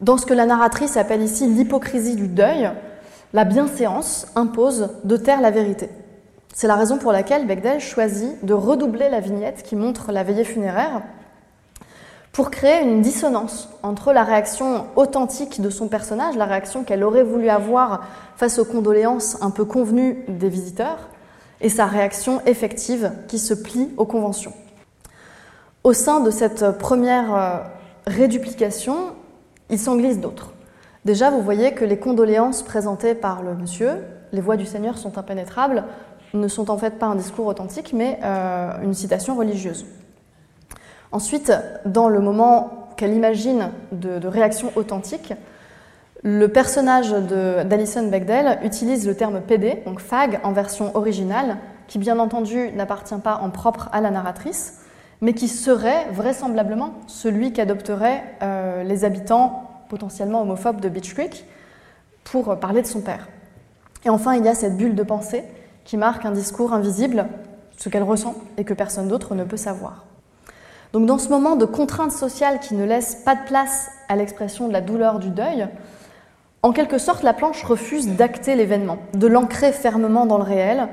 Dans ce que la narratrice appelle ici l'hypocrisie du deuil, la bienséance impose de taire la vérité. C'est la raison pour laquelle Bechdel choisit de redoubler la vignette qui montre la veillée funéraire pour créer une dissonance entre la réaction authentique de son personnage, la réaction qu'elle aurait voulu avoir face aux condoléances un peu convenues des visiteurs, et sa réaction effective qui se plie aux conventions. Au sein de cette première euh, réduplication, il s'en glisse d'autres. Déjà, vous voyez que les condoléances présentées par le monsieur, les voix du Seigneur sont impénétrables, ne sont en fait pas un discours authentique, mais euh, une citation religieuse. Ensuite, dans le moment qu'elle imagine de, réaction authentique, le personnage d'Alison Bechdel utilise le terme PD, donc fag, en version originale, qui bien entendu n'appartient pas en propre à la narratrice, mais qui serait vraisemblablement celui qu'adopteraient euh, les habitants potentiellement homophobes de Beach Creek pour parler de son père. Et enfin, il y a cette bulle de pensée qui marque un discours invisible, ce qu'elle ressent et que personne d'autre ne peut savoir. Donc dans ce moment de contrainte sociale qui ne laisse pas de place à l'expression de la douleur du deuil, en quelque sorte, la planche refuse d'acter l'événement, de l'ancrer fermement dans le réel,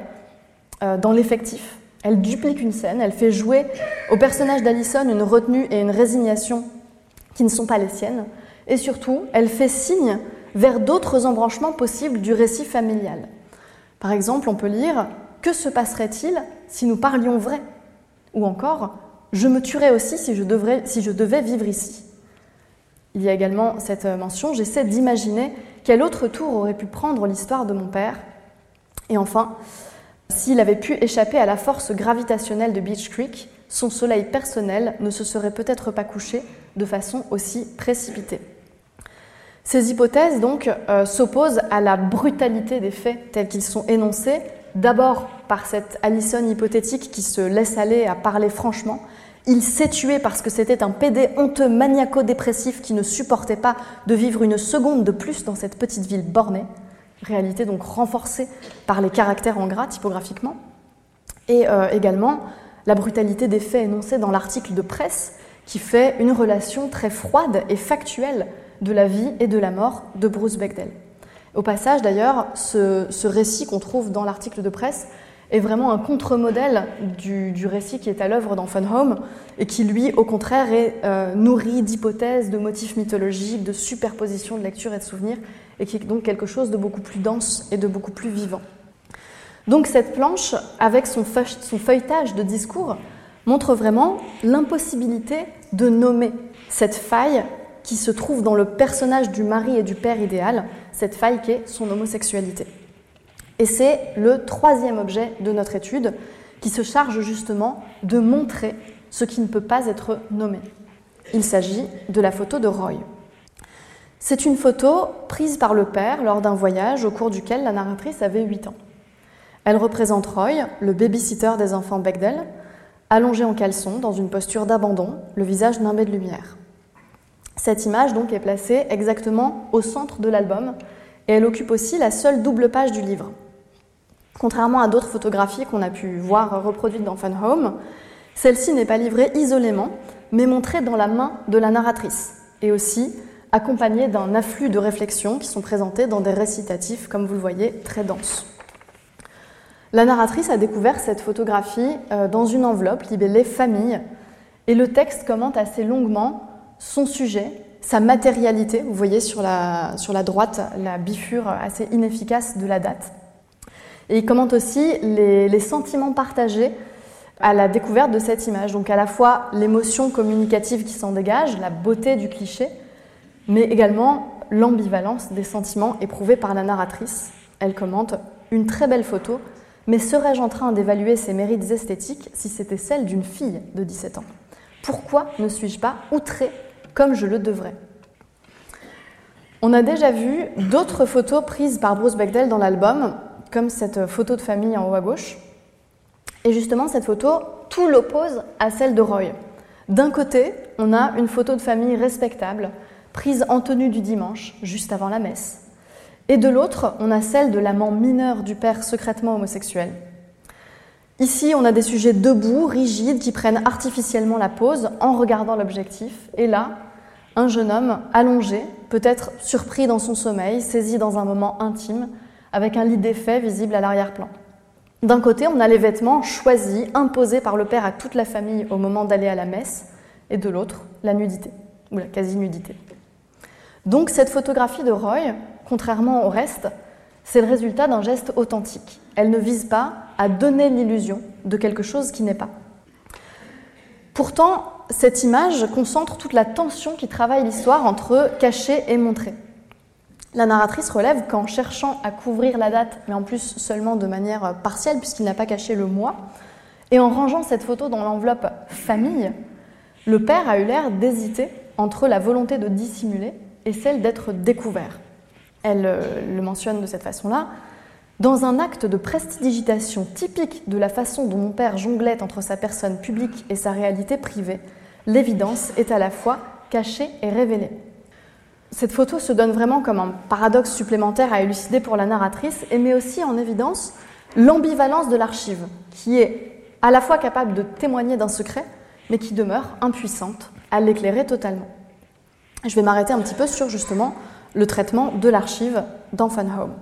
euh, dans l'effectif. Elle duplique une scène, elle fait jouer au personnage d'Alison une retenue et une résignation qui ne sont pas les siennes, et surtout, elle fait signe vers d'autres embranchements possibles du récit familial. Par exemple, on peut lire Que se passerait-il si nous parlions vrai? Ou encore je me tuerais aussi si je, devais vivre ici. Il y a également cette mention, j'essaie d'imaginer quel autre tour aurait pu prendre l'histoire de mon père. Et enfin, S'il avait pu échapper à la force gravitationnelle de Beach Creek, son soleil personnel ne se serait peut-être pas couché de façon aussi précipitée. Ces hypothèses donc euh, s'opposent à la brutalité des faits tels qu'ils sont énoncés, d'abord par cette Allison hypothétique qui se laisse aller à parler franchement. Il s'est tué parce que c'était un pédé honteux maniaco-dépressif qui ne supportait pas de vivre une seconde de plus dans cette petite ville bornée réalité donc renforcée par les caractères en gras typographiquement, et euh, également la brutalité des faits énoncés dans l'article de presse qui fait une relation très froide et factuelle de la vie et de la mort de Bruce Bechdel. Au passage d'ailleurs, ce, récit qu'on trouve dans l'article de presse est vraiment un contre-modèle du, récit qui est à l'œuvre dans Fun Home et qui, lui, au contraire, est euh, nourri d'hypothèses, de motifs mythologiques, de superpositions de lectures et de souvenirs et qui est donc quelque chose de beaucoup plus dense et de beaucoup plus vivant. Donc cette planche, avec son, feuilletage de discours, montre vraiment l'impossibilité de nommer cette faille qui se trouve dans le personnage du mari et du père idéal, cette faille qui est son homosexualité. Et c'est le troisième objet de notre étude qui se charge justement de montrer ce qui ne peut pas être nommé. Il s'agit de la photo de Roy. C'est une photo prise par le père lors d'un voyage au cours duquel la narratrice avait 8 ans. Elle représente Roy, le babysitter des enfants Bechdel, allongé en caleçon dans une posture d'abandon, le visage nimbé de lumière. Cette image donc est placée exactement au centre de l'album et elle occupe aussi la seule double page du livre. Contrairement à d'autres photographies qu'on a pu voir reproduites dans Fun Home, celle-ci n'est pas livrée isolément, mais montrée dans la main de la narratrice et aussi accompagnés d'un afflux de réflexions qui sont présentées dans des récitatifs, comme vous le voyez, très denses. La narratrice a découvert cette photographie euh, dans une enveloppe libellée Famille, et le texte commente assez longuement son sujet, sa matérialité. Vous voyez sur la, sur la droite la bifure assez inefficace de la date. Et il commente aussi les, sentiments partagés à la découverte de cette image. Donc à la fois l'émotion communicative qui s'en dégage, la beauté du cliché, mais également l'ambivalence des sentiments éprouvés par la narratrice. Elle commente Une très belle photo, mais serais-je en train d'évaluer ses mérites esthétiques si c'était celle d'une fille de 17 ans? Pourquoi ne suis-je pas outrée comme je le devrais? On a déjà vu d'autres photos prises par Bruce Bechdel dans l'album, comme cette photo de famille en haut à gauche. Et justement, cette photo, tout l'oppose à celle de Roy. D'un côté, on a une photo de famille respectable, prise en tenue du dimanche, juste avant la messe. Et de l'autre, on a celle de l'amant mineur du père secrètement homosexuel. Ici, on a des sujets debout, rigides, qui prennent artificiellement la pose en regardant l'objectif. Et là, un jeune homme allongé, peut-être surpris dans son sommeil, saisi dans un moment intime, avec un lit défait visible à l'arrière-plan. D'un côté, on a les vêtements choisis, imposés par le père à toute la famille au moment d'aller à la messe, et de l'autre, la nudité, ou la quasi-nudité. Donc cette photographie de Roy, contrairement au reste, c'est le résultat d'un geste authentique. Elle ne vise pas à donner l'illusion de quelque chose qui n'est pas. Pourtant, cette image concentre toute la tension qui travaille l'histoire entre caché et montré. La narratrice relève qu'en cherchant à couvrir la date, mais en plus seulement de manière partielle, puisqu'il n'a pas caché le mois, et en rangeant cette photo dans l'enveloppe famille, le père a eu l'air d'hésiter entre la volonté de dissimuler et celle d'être découvert. Elle euh, le mentionne de cette façon-là. Dans un acte de prestidigitation typique de la façon dont mon père jonglait entre sa personne publique et sa réalité privée, l'évidence est à la fois cachée et révélée. Cette photo se donne vraiment comme un paradoxe supplémentaire à élucider pour la narratrice et met aussi en évidence l'ambivalence de l'archive, qui est à la fois capable de témoigner d'un secret, mais qui demeure impuissante à l'éclairer totalement. Je vais m'arrêter un petit peu sur justement le traitement de l'archive dans Fun Home.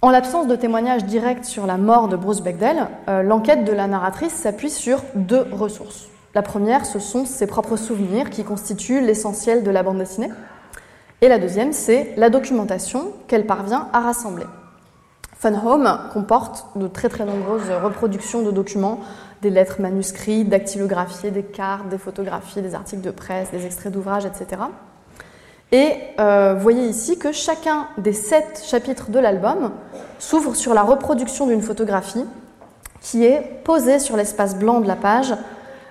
En l'absence de témoignages directs sur la mort de Bruce Bechdel, euh, l'enquête de la narratrice s'appuie sur deux ressources. La première, ce sont ses propres souvenirs qui constituent l'essentiel de la bande dessinée. Et la deuxième, c'est la documentation qu'elle parvient à rassembler. Fun Home comporte de très très nombreuses reproductions de documents des lettres manuscrites, dactylographiées, des cartes, des photographies, des articles de presse, des extraits d'ouvrages, etc. Et euh, voyez ici que chacun des sept chapitres de l'album s'ouvre sur la reproduction d'une photographie qui est posée sur l'espace blanc de la page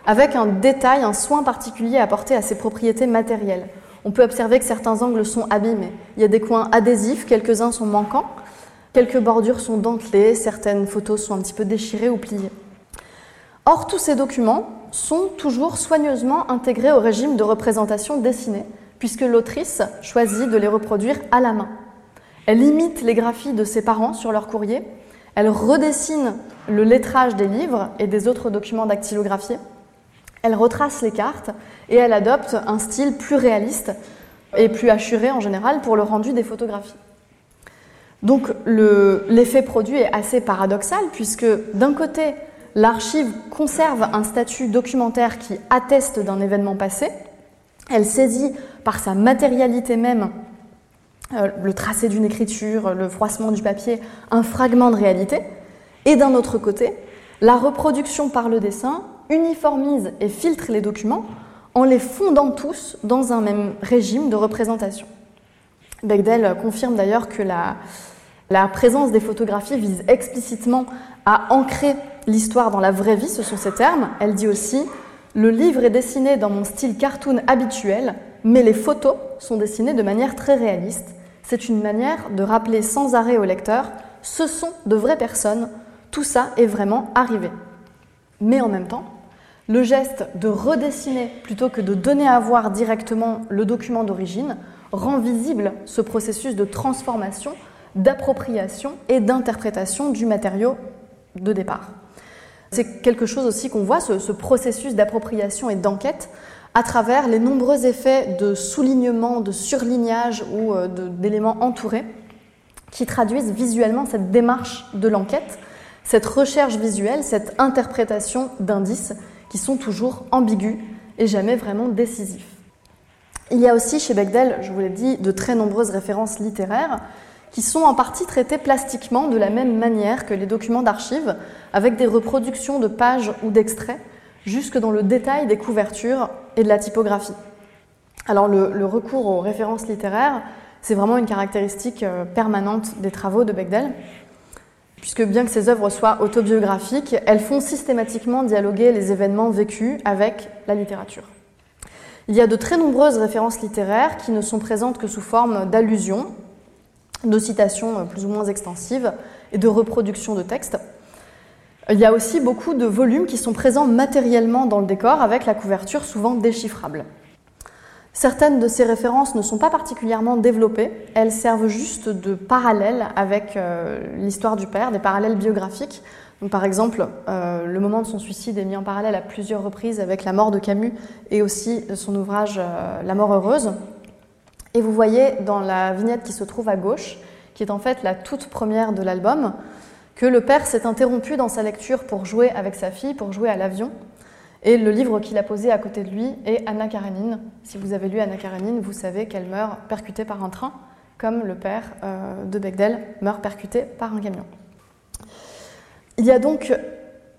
avec un détail, un soin particulier apporté à ses propriétés matérielles. On peut observer que certains angles sont abîmés. Il y a des coins adhésifs, quelques-uns sont manquants, quelques bordures sont dentelées, certaines photos sont un petit peu déchirées ou pliées. Or, tous ces documents sont toujours soigneusement intégrés au régime de représentation dessinée, puisque l'autrice choisit de les reproduire à la main. Elle imite les graphies de ses parents sur leur courrier, elle redessine le lettrage des livres et des autres documents dactylographiés, elle retrace les cartes et elle adopte un style plus réaliste et plus assuré en général pour le rendu des photographies. Donc l'effet produit est assez paradoxal puisque d'un côté, l'archive conserve un statut documentaire qui atteste d'un événement passé, elle saisit par sa matérialité même euh, le tracé d'une écriture, le froissement du papier, un fragment de réalité, et d'un autre côté, la reproduction par le dessin uniformise et filtre les documents en les fondant tous dans un même régime de représentation. Bechdel confirme d'ailleurs que la, la présence des photographies vise explicitement à ancrer l'histoire dans la vraie vie, ce sont ses termes. Elle dit aussi Le livre est dessiné dans mon style cartoon habituel, mais les photos sont dessinées de manière très réaliste. C'est une manière de rappeler sans arrêt au lecteur ce sont de vraies personnes, tout ça est vraiment arrivé. Mais en même temps, le geste de redessiner plutôt que de donner à voir directement le document d'origine rend visible ce processus de transformation, d'appropriation et d'interprétation du matériau de départ. C'est quelque chose aussi qu'on voit, ce, processus d'appropriation et d'enquête, à travers les nombreux effets de soulignement, de surlignage ou euh, d'éléments entourés qui traduisent visuellement cette démarche de l'enquête, cette recherche visuelle, cette interprétation d'indices qui sont toujours ambigus et jamais vraiment décisifs. Il y a aussi chez Bechdel, je vous l'ai dit, de très nombreuses références littéraires qui sont en partie traitées plastiquement de la même manière que les documents d'archives, avec des reproductions de pages ou d'extraits, jusque dans le détail des couvertures et de la typographie. Alors le, recours aux références littéraires, c'est vraiment une caractéristique euh, permanente des travaux de Bechdel puisque bien que ces œuvres soient autobiographiques, elles font systématiquement dialoguer les événements vécus avec la littérature. Il y a de très nombreuses références littéraires qui ne sont présentes que sous forme d'allusions, de citations plus ou moins extensives et de reproductions de textes. Il y a aussi beaucoup de volumes qui sont présents matériellement dans le décor avec la couverture souvent déchiffrable. Certaines de ces références ne sont pas particulièrement développées, elles servent juste de parallèles avec euh, l'histoire du père, des parallèles biographiques. par exemple, euh, le moment de son suicide est mis en parallèle à plusieurs reprises avec la mort de Camus et aussi son ouvrage euh, La mort heureuse. Et vous voyez dans la vignette qui se trouve à gauche, qui est en fait la toute première de l'album, que le père s'est interrompu dans sa lecture pour jouer avec sa fille, pour jouer à l'avion, et le livre qu'il a posé à côté de lui est Anna Karenine. Si vous avez lu Anna Karenine, vous savez qu'elle meurt percutée par un train, comme le père euh, de Bechdel meurt percuté par un camion. Il y a donc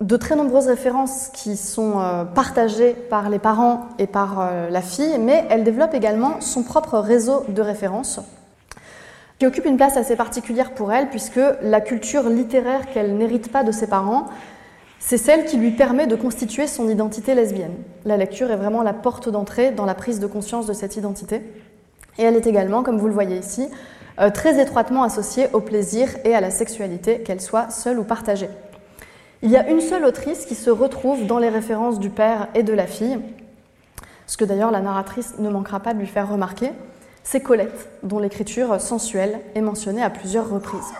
de très nombreuses références qui sont euh, partagées par les parents et par euh, la fille, mais elle développe également son propre réseau de références qui occupe une place assez particulière pour elle, puisque la culture littéraire qu'elle n'hérite pas de ses parents c'est celle qui lui permet de constituer son identité lesbienne. La lecture est vraiment la porte d'entrée dans la prise de conscience de cette identité. Et elle est également, comme vous le voyez ici, euh, très étroitement associée au plaisir et à la sexualité, qu'elle soit seule ou partagée. Il y a une seule autrice qui se retrouve dans les références du père et de la fille, ce que d'ailleurs la narratrice ne manquera pas de lui faire remarquer, c'est Colette, dont l'écriture sensuelle est mentionnée à plusieurs reprises.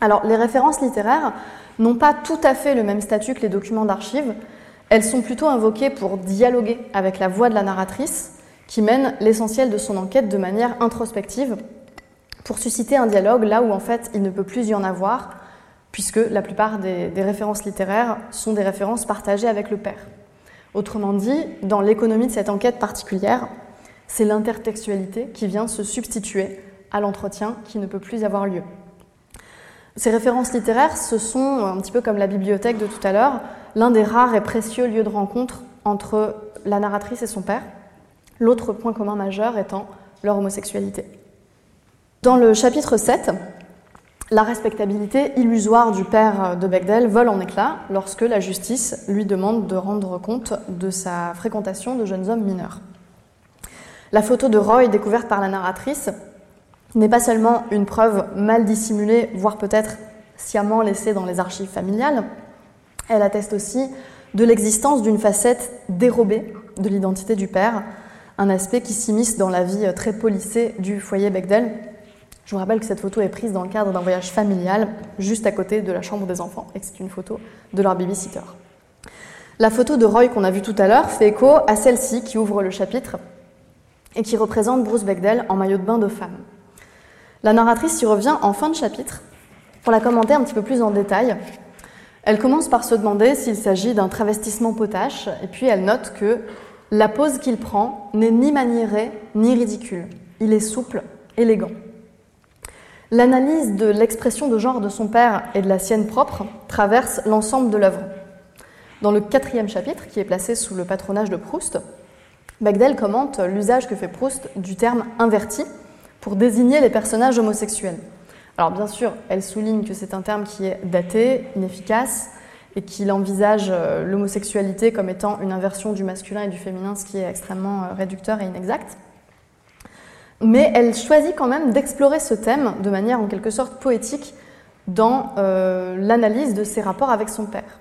Alors, les références littéraires n'ont pas tout à fait le même statut que les documents d'archives. Elles sont plutôt invoquées pour dialoguer avec la voix de la narratrice, qui mène l'essentiel de son enquête de manière introspective, pour susciter un dialogue là où en fait il ne peut plus y en avoir, puisque la plupart des, références littéraires sont des références partagées avec le père. Autrement dit, dans l'économie de cette enquête particulière, c'est l'intertextualité qui vient se substituer à l'entretien qui ne peut plus avoir lieu. Ces références littéraires, ce sont, un petit peu comme la bibliothèque de tout à l'heure, l'un des rares et précieux lieux de rencontre entre la narratrice et son père. L'autre point commun majeur étant leur homosexualité. Dans le chapitre 7, la respectabilité illusoire du père de Bechdel vole en éclats lorsque la justice lui demande de rendre compte de sa fréquentation de jeunes hommes mineurs. La photo de Roy découverte par la narratrice n'est pas seulement une preuve mal dissimulée, voire peut-être sciemment laissée dans les archives familiales, elle atteste aussi de l'existence d'une facette dérobée de l'identité du père, un aspect qui s'immisce dans la vie très polissée du foyer Bechdel. Je vous rappelle que cette photo est prise dans le cadre d'un voyage familial juste à côté de la chambre des enfants et que c'est une photo de leur babysitter. La photo de Roy qu'on a vue tout à l'heure fait écho à celle-ci qui ouvre le chapitre et qui représente Bruce Bechdel en maillot de bain de femme. La narratrice y revient en fin de chapitre pour la commenter un petit peu plus en détail. Elle commence par se demander s'il s'agit d'un travestissement potache, et puis elle note que la pose qu'il prend n'est ni maniérée ni ridicule. Il est souple, élégant. L'analyse de l'expression de genre de son père et de la sienne propre traverse l'ensemble de l'œuvre. Dans le quatrième chapitre, qui est placé sous le patronage de Proust, Bechdel commente l'usage que fait Proust du terme inverti pour désigner les personnages homosexuels. Alors bien sûr, elle souligne que c'est un terme qui est daté, inefficace, et qu'il envisage euh, l'homosexualité comme étant une inversion du masculin et du féminin, ce qui est extrêmement euh, réducteur et inexact. Mais elle choisit quand même d'explorer ce thème de manière en quelque sorte poétique dans euh, l'analyse de ses rapports avec son père.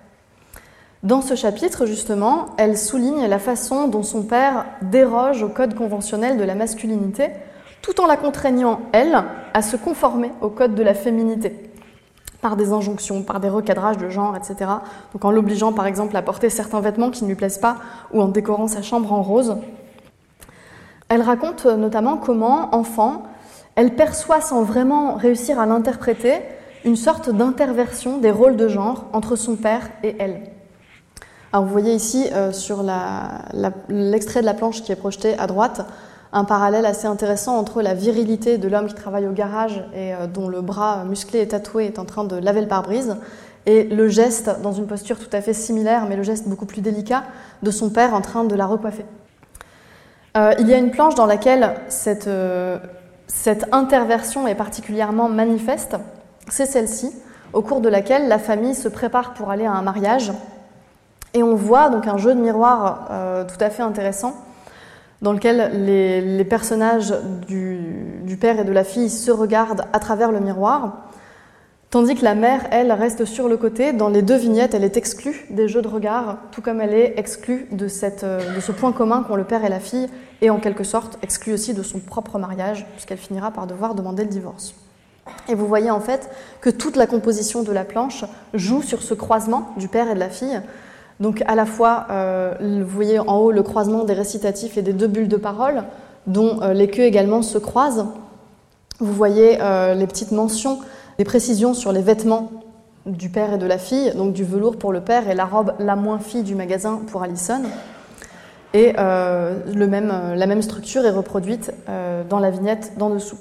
Dans ce chapitre, justement, elle souligne la façon dont son père déroge au code conventionnel de la masculinité tout en la contraignant, elle, à se conformer au code de la féminité, par des injonctions, par des recadrages de genre, etc. Donc en l'obligeant par exemple à porter certains vêtements qui ne lui plaisent pas, ou en décorant sa chambre en rose. Elle raconte notamment comment, enfant, elle perçoit sans vraiment réussir à l'interpréter une sorte d'interversion des rôles de genre entre son père et elle. Alors vous voyez ici euh, sur l'extrait de la planche qui est projeté à droite, un parallèle assez intéressant entre la virilité de l'homme qui travaille au garage et euh, dont le bras musclé et tatoué est en train de laver le pare-brise, et le geste, dans une posture tout à fait similaire, mais le geste beaucoup plus délicat, de son père en train de la recoiffer. Euh, il y a une planche dans laquelle cette, euh, cette interversion est particulièrement manifeste, c'est celle-ci, au cours de laquelle la famille se prépare pour aller à un mariage, et on voit donc un jeu de miroir tout à fait intéressant dans lequel les, personnages du, père et de la fille se regardent à travers le miroir, tandis que la mère, elle, reste sur le côté. Dans les deux vignettes, elle est exclue des jeux de regard, tout comme elle est exclue de, ce point commun qu'ont le père et la fille, et en quelque sorte exclue aussi de son propre mariage, puisqu'elle finira par devoir demander le divorce. Et vous voyez en fait que toute la composition de la planche joue sur ce croisement du père et de la fille, donc à la fois, euh, vous voyez en haut le croisement des récitatifs et des deux bulles de parole, dont euh, les queues également se croisent. Vous voyez euh, les petites mentions, les précisions sur les vêtements du père et de la fille, donc du velours pour le père et la robe la moins fille du magasin pour Allison. Et la même structure est reproduite dans la vignette d'en dessous.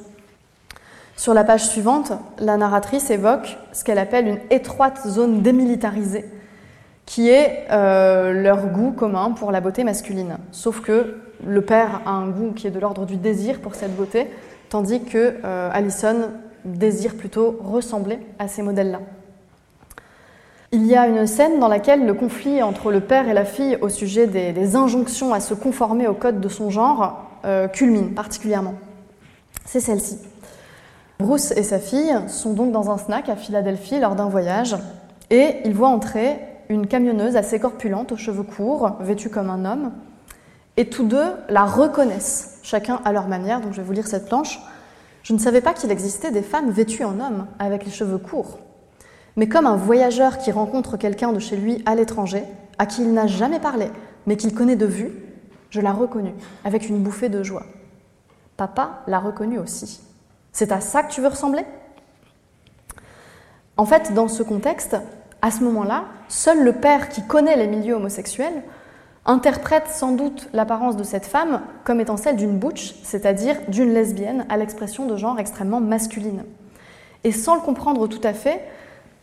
Sur la page suivante, la narratrice évoque ce qu'elle appelle une étroite zone démilitarisée qui est euh, leur goût commun pour la beauté masculine. Sauf que le père a un goût qui est de l'ordre du désir pour cette beauté, tandis que euh, Allison désire plutôt ressembler à ces modèles-là. Il y a une scène dans laquelle le conflit entre le père et la fille au sujet des, injonctions à se conformer au code de son genre euh, culmine particulièrement. C'est celle-ci. Bruce et sa fille sont donc dans un snack à Philadelphie lors d'un voyage et ils voient entrer une camionneuse assez corpulente, aux cheveux courts, vêtue comme un homme. Et tous deux la reconnaissent, chacun à leur manière. Donc je vais vous lire cette planche. Je ne savais pas qu'il existait des femmes vêtues en homme, avec les cheveux courts. Mais comme un voyageur qui rencontre quelqu'un de chez lui à l'étranger, à qui il n'a jamais parlé, mais qu'il connaît de vue, je la reconnus, avec une bouffée de joie. Papa l'a reconnue aussi. C'est à ça que tu veux ressembler? En fait, dans ce contexte, à ce moment-là, seul le père qui connaît les milieux homosexuels interprète sans doute l'apparence de cette femme comme étant celle d'une butch, c'est-à-dire d'une lesbienne à l'expression de genre extrêmement masculine. Et sans le comprendre tout à fait,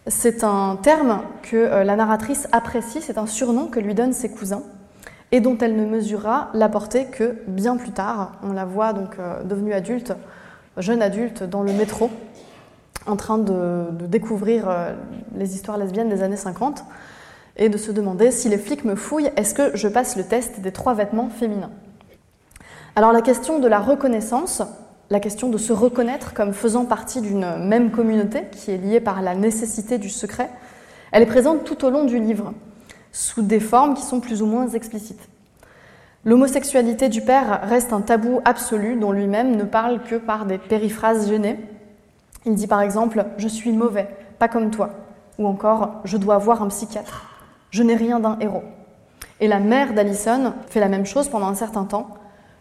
c'est un terme que euh, la narratrice apprécie, c'est un surnom que lui donnent ses cousins. et dont elle ne mesurera la portée que bien plus tard. On la voit donc euh, devenue adulte, jeune adulte, dans le métro, en train de, découvrir euh, les histoires lesbiennes des années 50 et de se demander si les flics me fouillent, est-ce que je passe le test des trois vêtements féminins? Alors la question de la reconnaissance, la question de se reconnaître comme faisant partie d'une même communauté qui est liée par la nécessité du secret, elle est présente tout au long du livre sous des formes qui sont plus ou moins explicites. L'homosexualité du père reste un tabou absolu dont lui-même ne parle que par des périphrases gênées. Il dit par exemple Je suis mauvais, pas comme toi, ou encore Je dois voir un psychiatre, je n'ai rien d'un héros. Et la mère d'Alison fait la même chose pendant un certain temps.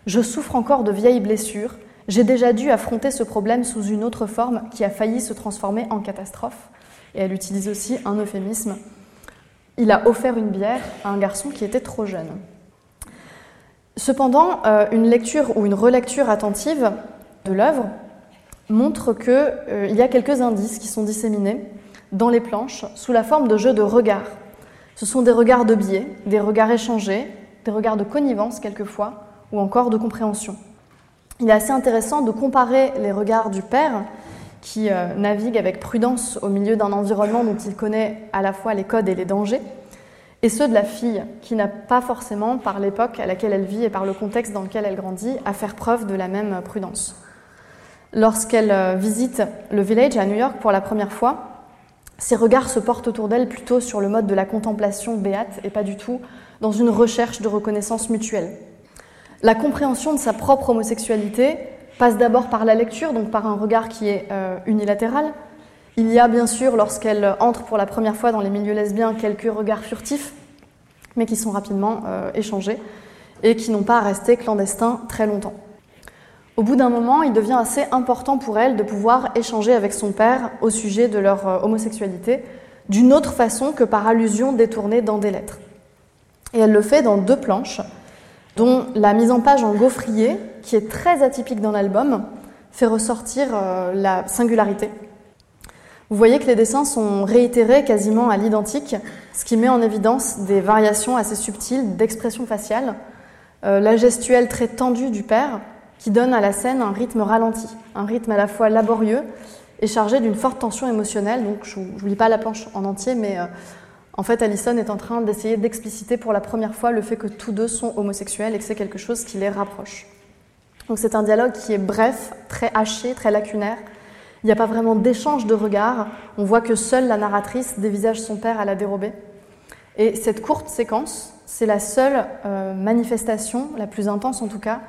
Je souffre encore de vieilles blessures, j'ai déjà dû affronter ce problème sous une autre forme qui a failli se transformer en catastrophe. Et elle utilise aussi un euphémisme il a offert une bière à un garçon qui était trop jeune. Cependant, euh, une lecture ou une relecture attentive de l'œuvre montre qu'il euh, y a quelques indices qui sont disséminés dans les planches sous la forme de jeux de regards. Ce sont des regards de biais, des regards échangés, des regards de connivence quelquefois, ou encore de compréhension. Il est assez intéressant de comparer les regards du père, qui euh, navigue avec prudence au milieu d'un environnement dont il connaît à la fois les codes et les dangers, et ceux de la fille, qui n'a pas forcément, par l'époque à laquelle elle vit et par le contexte dans lequel elle grandit, à faire preuve de la même prudence. Lorsqu'elle euh, visite le village à New York pour la première fois, ses regards se portent autour d'elle plutôt sur le mode de la contemplation béate et pas du tout dans une recherche de reconnaissance mutuelle. La compréhension de sa propre homosexualité passe d'abord par la lecture, donc par un regard qui est euh, unilatéral. Il y a bien sûr, lorsqu'elle entre pour la première fois dans les milieux lesbiens, quelques regards furtifs, mais qui sont rapidement euh, échangés et qui n'ont pas à rester clandestins très longtemps. Au bout d'un moment, il devient assez important pour elle de pouvoir échanger avec son père au sujet de leur euh, homosexualité, d'une autre façon que par allusion détournée dans des lettres. Et elle le fait dans deux planches, dont la mise en page en gaufrier, qui est très atypique dans l'album, fait ressortir euh, la singularité. Vous voyez que les dessins sont réitérés quasiment à l'identique, ce qui met en évidence des variations assez subtiles d'expression faciale, euh, la gestuelle très tendue du père, qui donne à la scène un rythme ralenti, un rythme à la fois laborieux et chargé d'une forte tension émotionnelle. Donc je ne lis pas la planche en entier, mais euh, en fait, Allison est en train d'essayer d'expliciter pour la première fois le fait que tous deux sont homosexuels et que c'est quelque chose qui les rapproche. Donc c'est un dialogue qui est bref, très haché, très lacunaire. Il n'y a pas vraiment d'échange de regards. On voit que seule la narratrice dévisage son père à la dérobée. Et cette courte séquence, c'est la seule euh, manifestation, la plus intense en tout cas,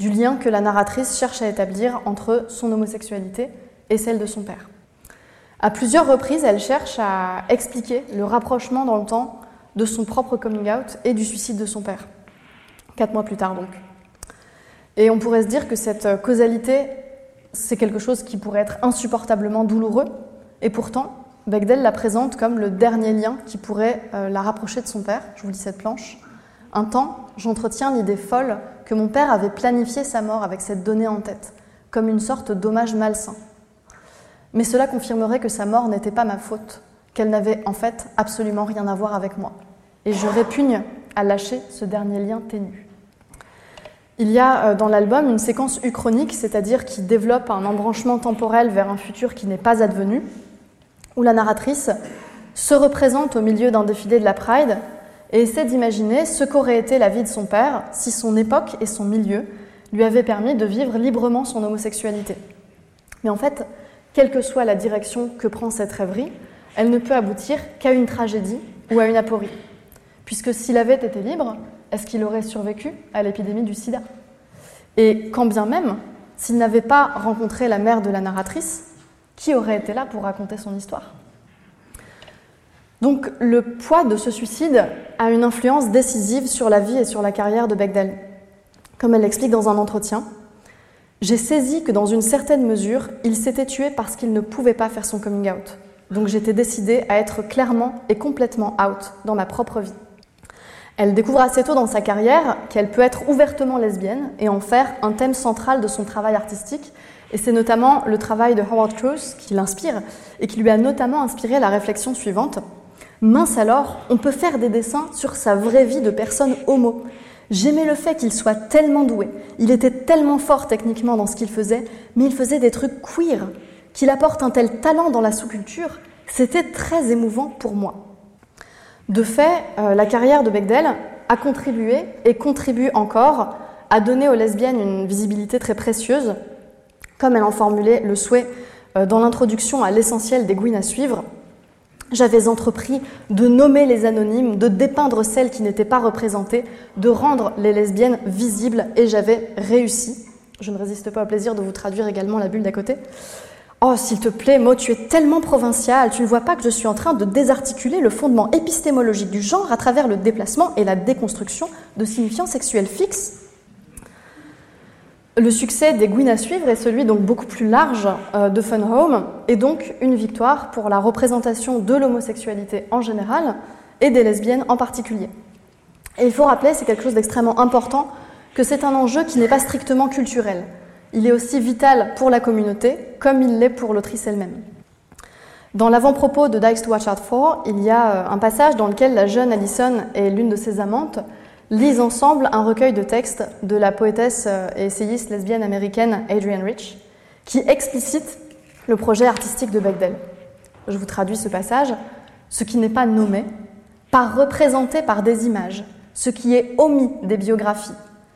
du lien que la narratrice cherche à établir entre son homosexualité et celle de son père. À plusieurs reprises, elle cherche à expliquer le rapprochement dans le temps de son propre coming out et du suicide de son père. Quatre mois plus tard donc. Et on pourrait se dire que cette causalité, c'est quelque chose qui pourrait être insupportablement douloureux, et pourtant, Bechdel la présente comme le dernier lien qui pourrait euh, la rapprocher de son père. Je vous lis cette planche. Un temps, j'entretiens l'idée folle que mon père avait planifié sa mort avec cette donnée en tête, comme une sorte d'hommage malsain. Mais cela confirmerait que sa mort n'était pas ma faute, qu'elle n'avait en fait absolument rien à voir avec moi. Et je répugne à lâcher ce dernier lien ténu. Il y a euh, dans l'album une séquence uchronique, c'est-à-dire qui développe un embranchement temporel vers un futur qui n'est pas advenu, où la narratrice se représente au milieu d'un défilé de la Pride et essaie d'imaginer ce qu'aurait été la vie de son père si son époque et son milieu lui avaient permis de vivre librement son homosexualité. Mais en fait, quelle que soit la direction que prend cette rêverie, elle ne peut aboutir qu'à une tragédie ou à une aporie. Puisque s'il avait été libre, est-ce qu'il aurait survécu à l'épidémie du sida? Et quand bien même, s'il n'avait pas rencontré la mère de la narratrice, qui aurait été là pour raconter son histoire? Donc le poids de ce suicide a une influence décisive sur la vie et sur la carrière de Bechdel. Comme elle l'explique dans un entretien, j'ai saisi que dans une certaine mesure, il s'était tué parce qu'il ne pouvait pas faire son coming out. Donc j'étais décidée à être clairement et complètement out dans ma propre vie. Elle découvre assez tôt dans sa carrière qu'elle peut être ouvertement lesbienne et en faire un thème central de son travail artistique. Et c'est notamment le travail de Howard Cruz qui l'inspire et qui lui a notamment inspiré la réflexion suivante. Mince alors, on peut faire des dessins sur sa vraie vie de personne homo. J'aimais le fait qu'il soit tellement doué, il était tellement fort techniquement dans ce qu'il faisait, mais il faisait des trucs queer, qu'il apporte un tel talent dans la sous-culture, c'était très émouvant pour moi. De fait, euh, la carrière de Bechdel a contribué et contribue encore à donner aux lesbiennes une visibilité très précieuse, comme elle en formulait le souhait euh, dans l'introduction à l'essentiel des Gouines à suivre, j'avais entrepris de nommer les anonymes, de dépeindre celles qui n'étaient pas représentées, de rendre les lesbiennes visibles, et j'avais réussi. Je ne résiste pas au plaisir de vous traduire également la bulle d'à côté. Oh, s'il te plaît, Mo, tu es tellement provincial, tu ne vois pas que je suis en train de désarticuler le fondement épistémologique du genre à travers le déplacement et la déconstruction de signifiants sexuels fixes le succès des Gwyn à suivre est celui donc beaucoup plus large euh, de Fun Home et donc une victoire pour la représentation de l'homosexualité en général et des lesbiennes en particulier. Et il faut rappeler, c'est quelque chose d'extrêmement important, que c'est un enjeu qui n'est pas strictement culturel. Il est aussi vital pour la communauté comme il l'est pour l'autrice elle-même. Dans l'avant-propos de Dykes to Watch Out For, il y a euh, un passage dans lequel la jeune Allison et l'une de ses amantes lisent ensemble un recueil de textes de la poétesse euh, et essayiste lesbienne américaine Adrienne Rich, qui explicite le projet artistique de Bechdel. Je vous traduis ce passage. Ce qui n'est pas nommé, pas représenté par des images, ce qui est omis des biographies,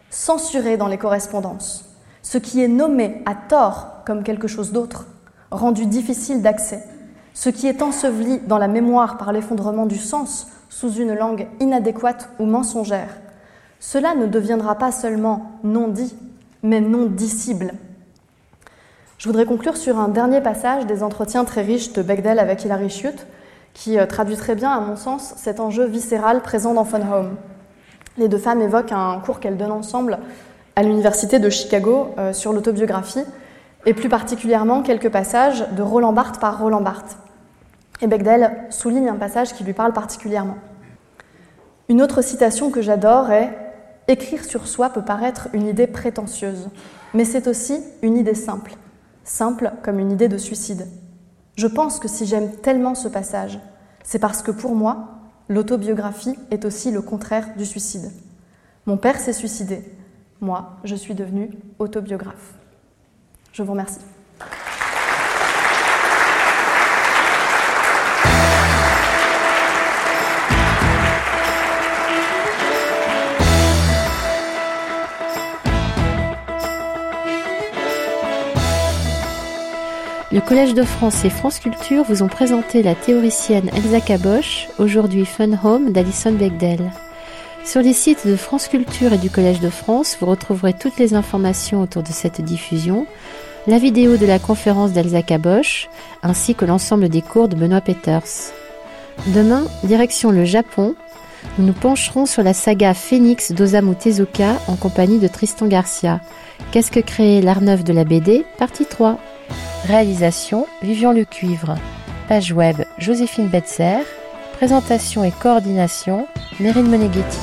censuré dans les correspondances, ce qui est nommé à tort comme quelque chose d'autre, rendu difficile d'accès, ce qui est enseveli dans la mémoire par l'effondrement du sens sous une langue inadéquate ou mensongère, cela ne deviendra pas seulement non dit, mais non dissible. Je voudrais conclure sur un dernier passage des entretiens très riches de Bechdel avec Hilary Schutt, qui euh, traduit très bien, à mon sens, cet enjeu viscéral présent dans Fun Home. Les deux femmes évoquent un cours qu'elles donnent ensemble à l'université de Chicago euh, sur l'autobiographie, et plus particulièrement quelques passages de Roland Barthes par Roland Barthes. Et Bechdel souligne un passage qui lui parle particulièrement. Une autre citation que j'adore est Écrire sur soi peut paraître une idée prétentieuse, mais c'est aussi une idée simple, simple comme une idée de suicide. Je pense que si j'aime tellement ce passage, c'est parce que pour moi, l'autobiographie est aussi le contraire du suicide. Mon père s'est suicidé, moi, je suis devenue autobiographe. Je vous remercie. Le Collège de France et France Culture vous ont présenté la théoricienne Elsa Caboche, aujourd'hui Fun Home d'Alison Bechdel. Sur les sites de France Culture et du Collège de France, vous retrouverez toutes les informations autour de cette diffusion, la vidéo de la conférence d'Elsa Caboche, ainsi que l'ensemble des cours de Benoît Peters. Demain, direction le Japon, nous nous pencherons sur la saga Phoenix d'Osamu Tezuka en compagnie de Tristan Garcia. Qu'est-ce que créer l'art neuf de la BD Partie 3. Réalisation Vivian Le Cuivre. Page web Joséphine Betzer. Présentation et coordination Mérine Moneghetti.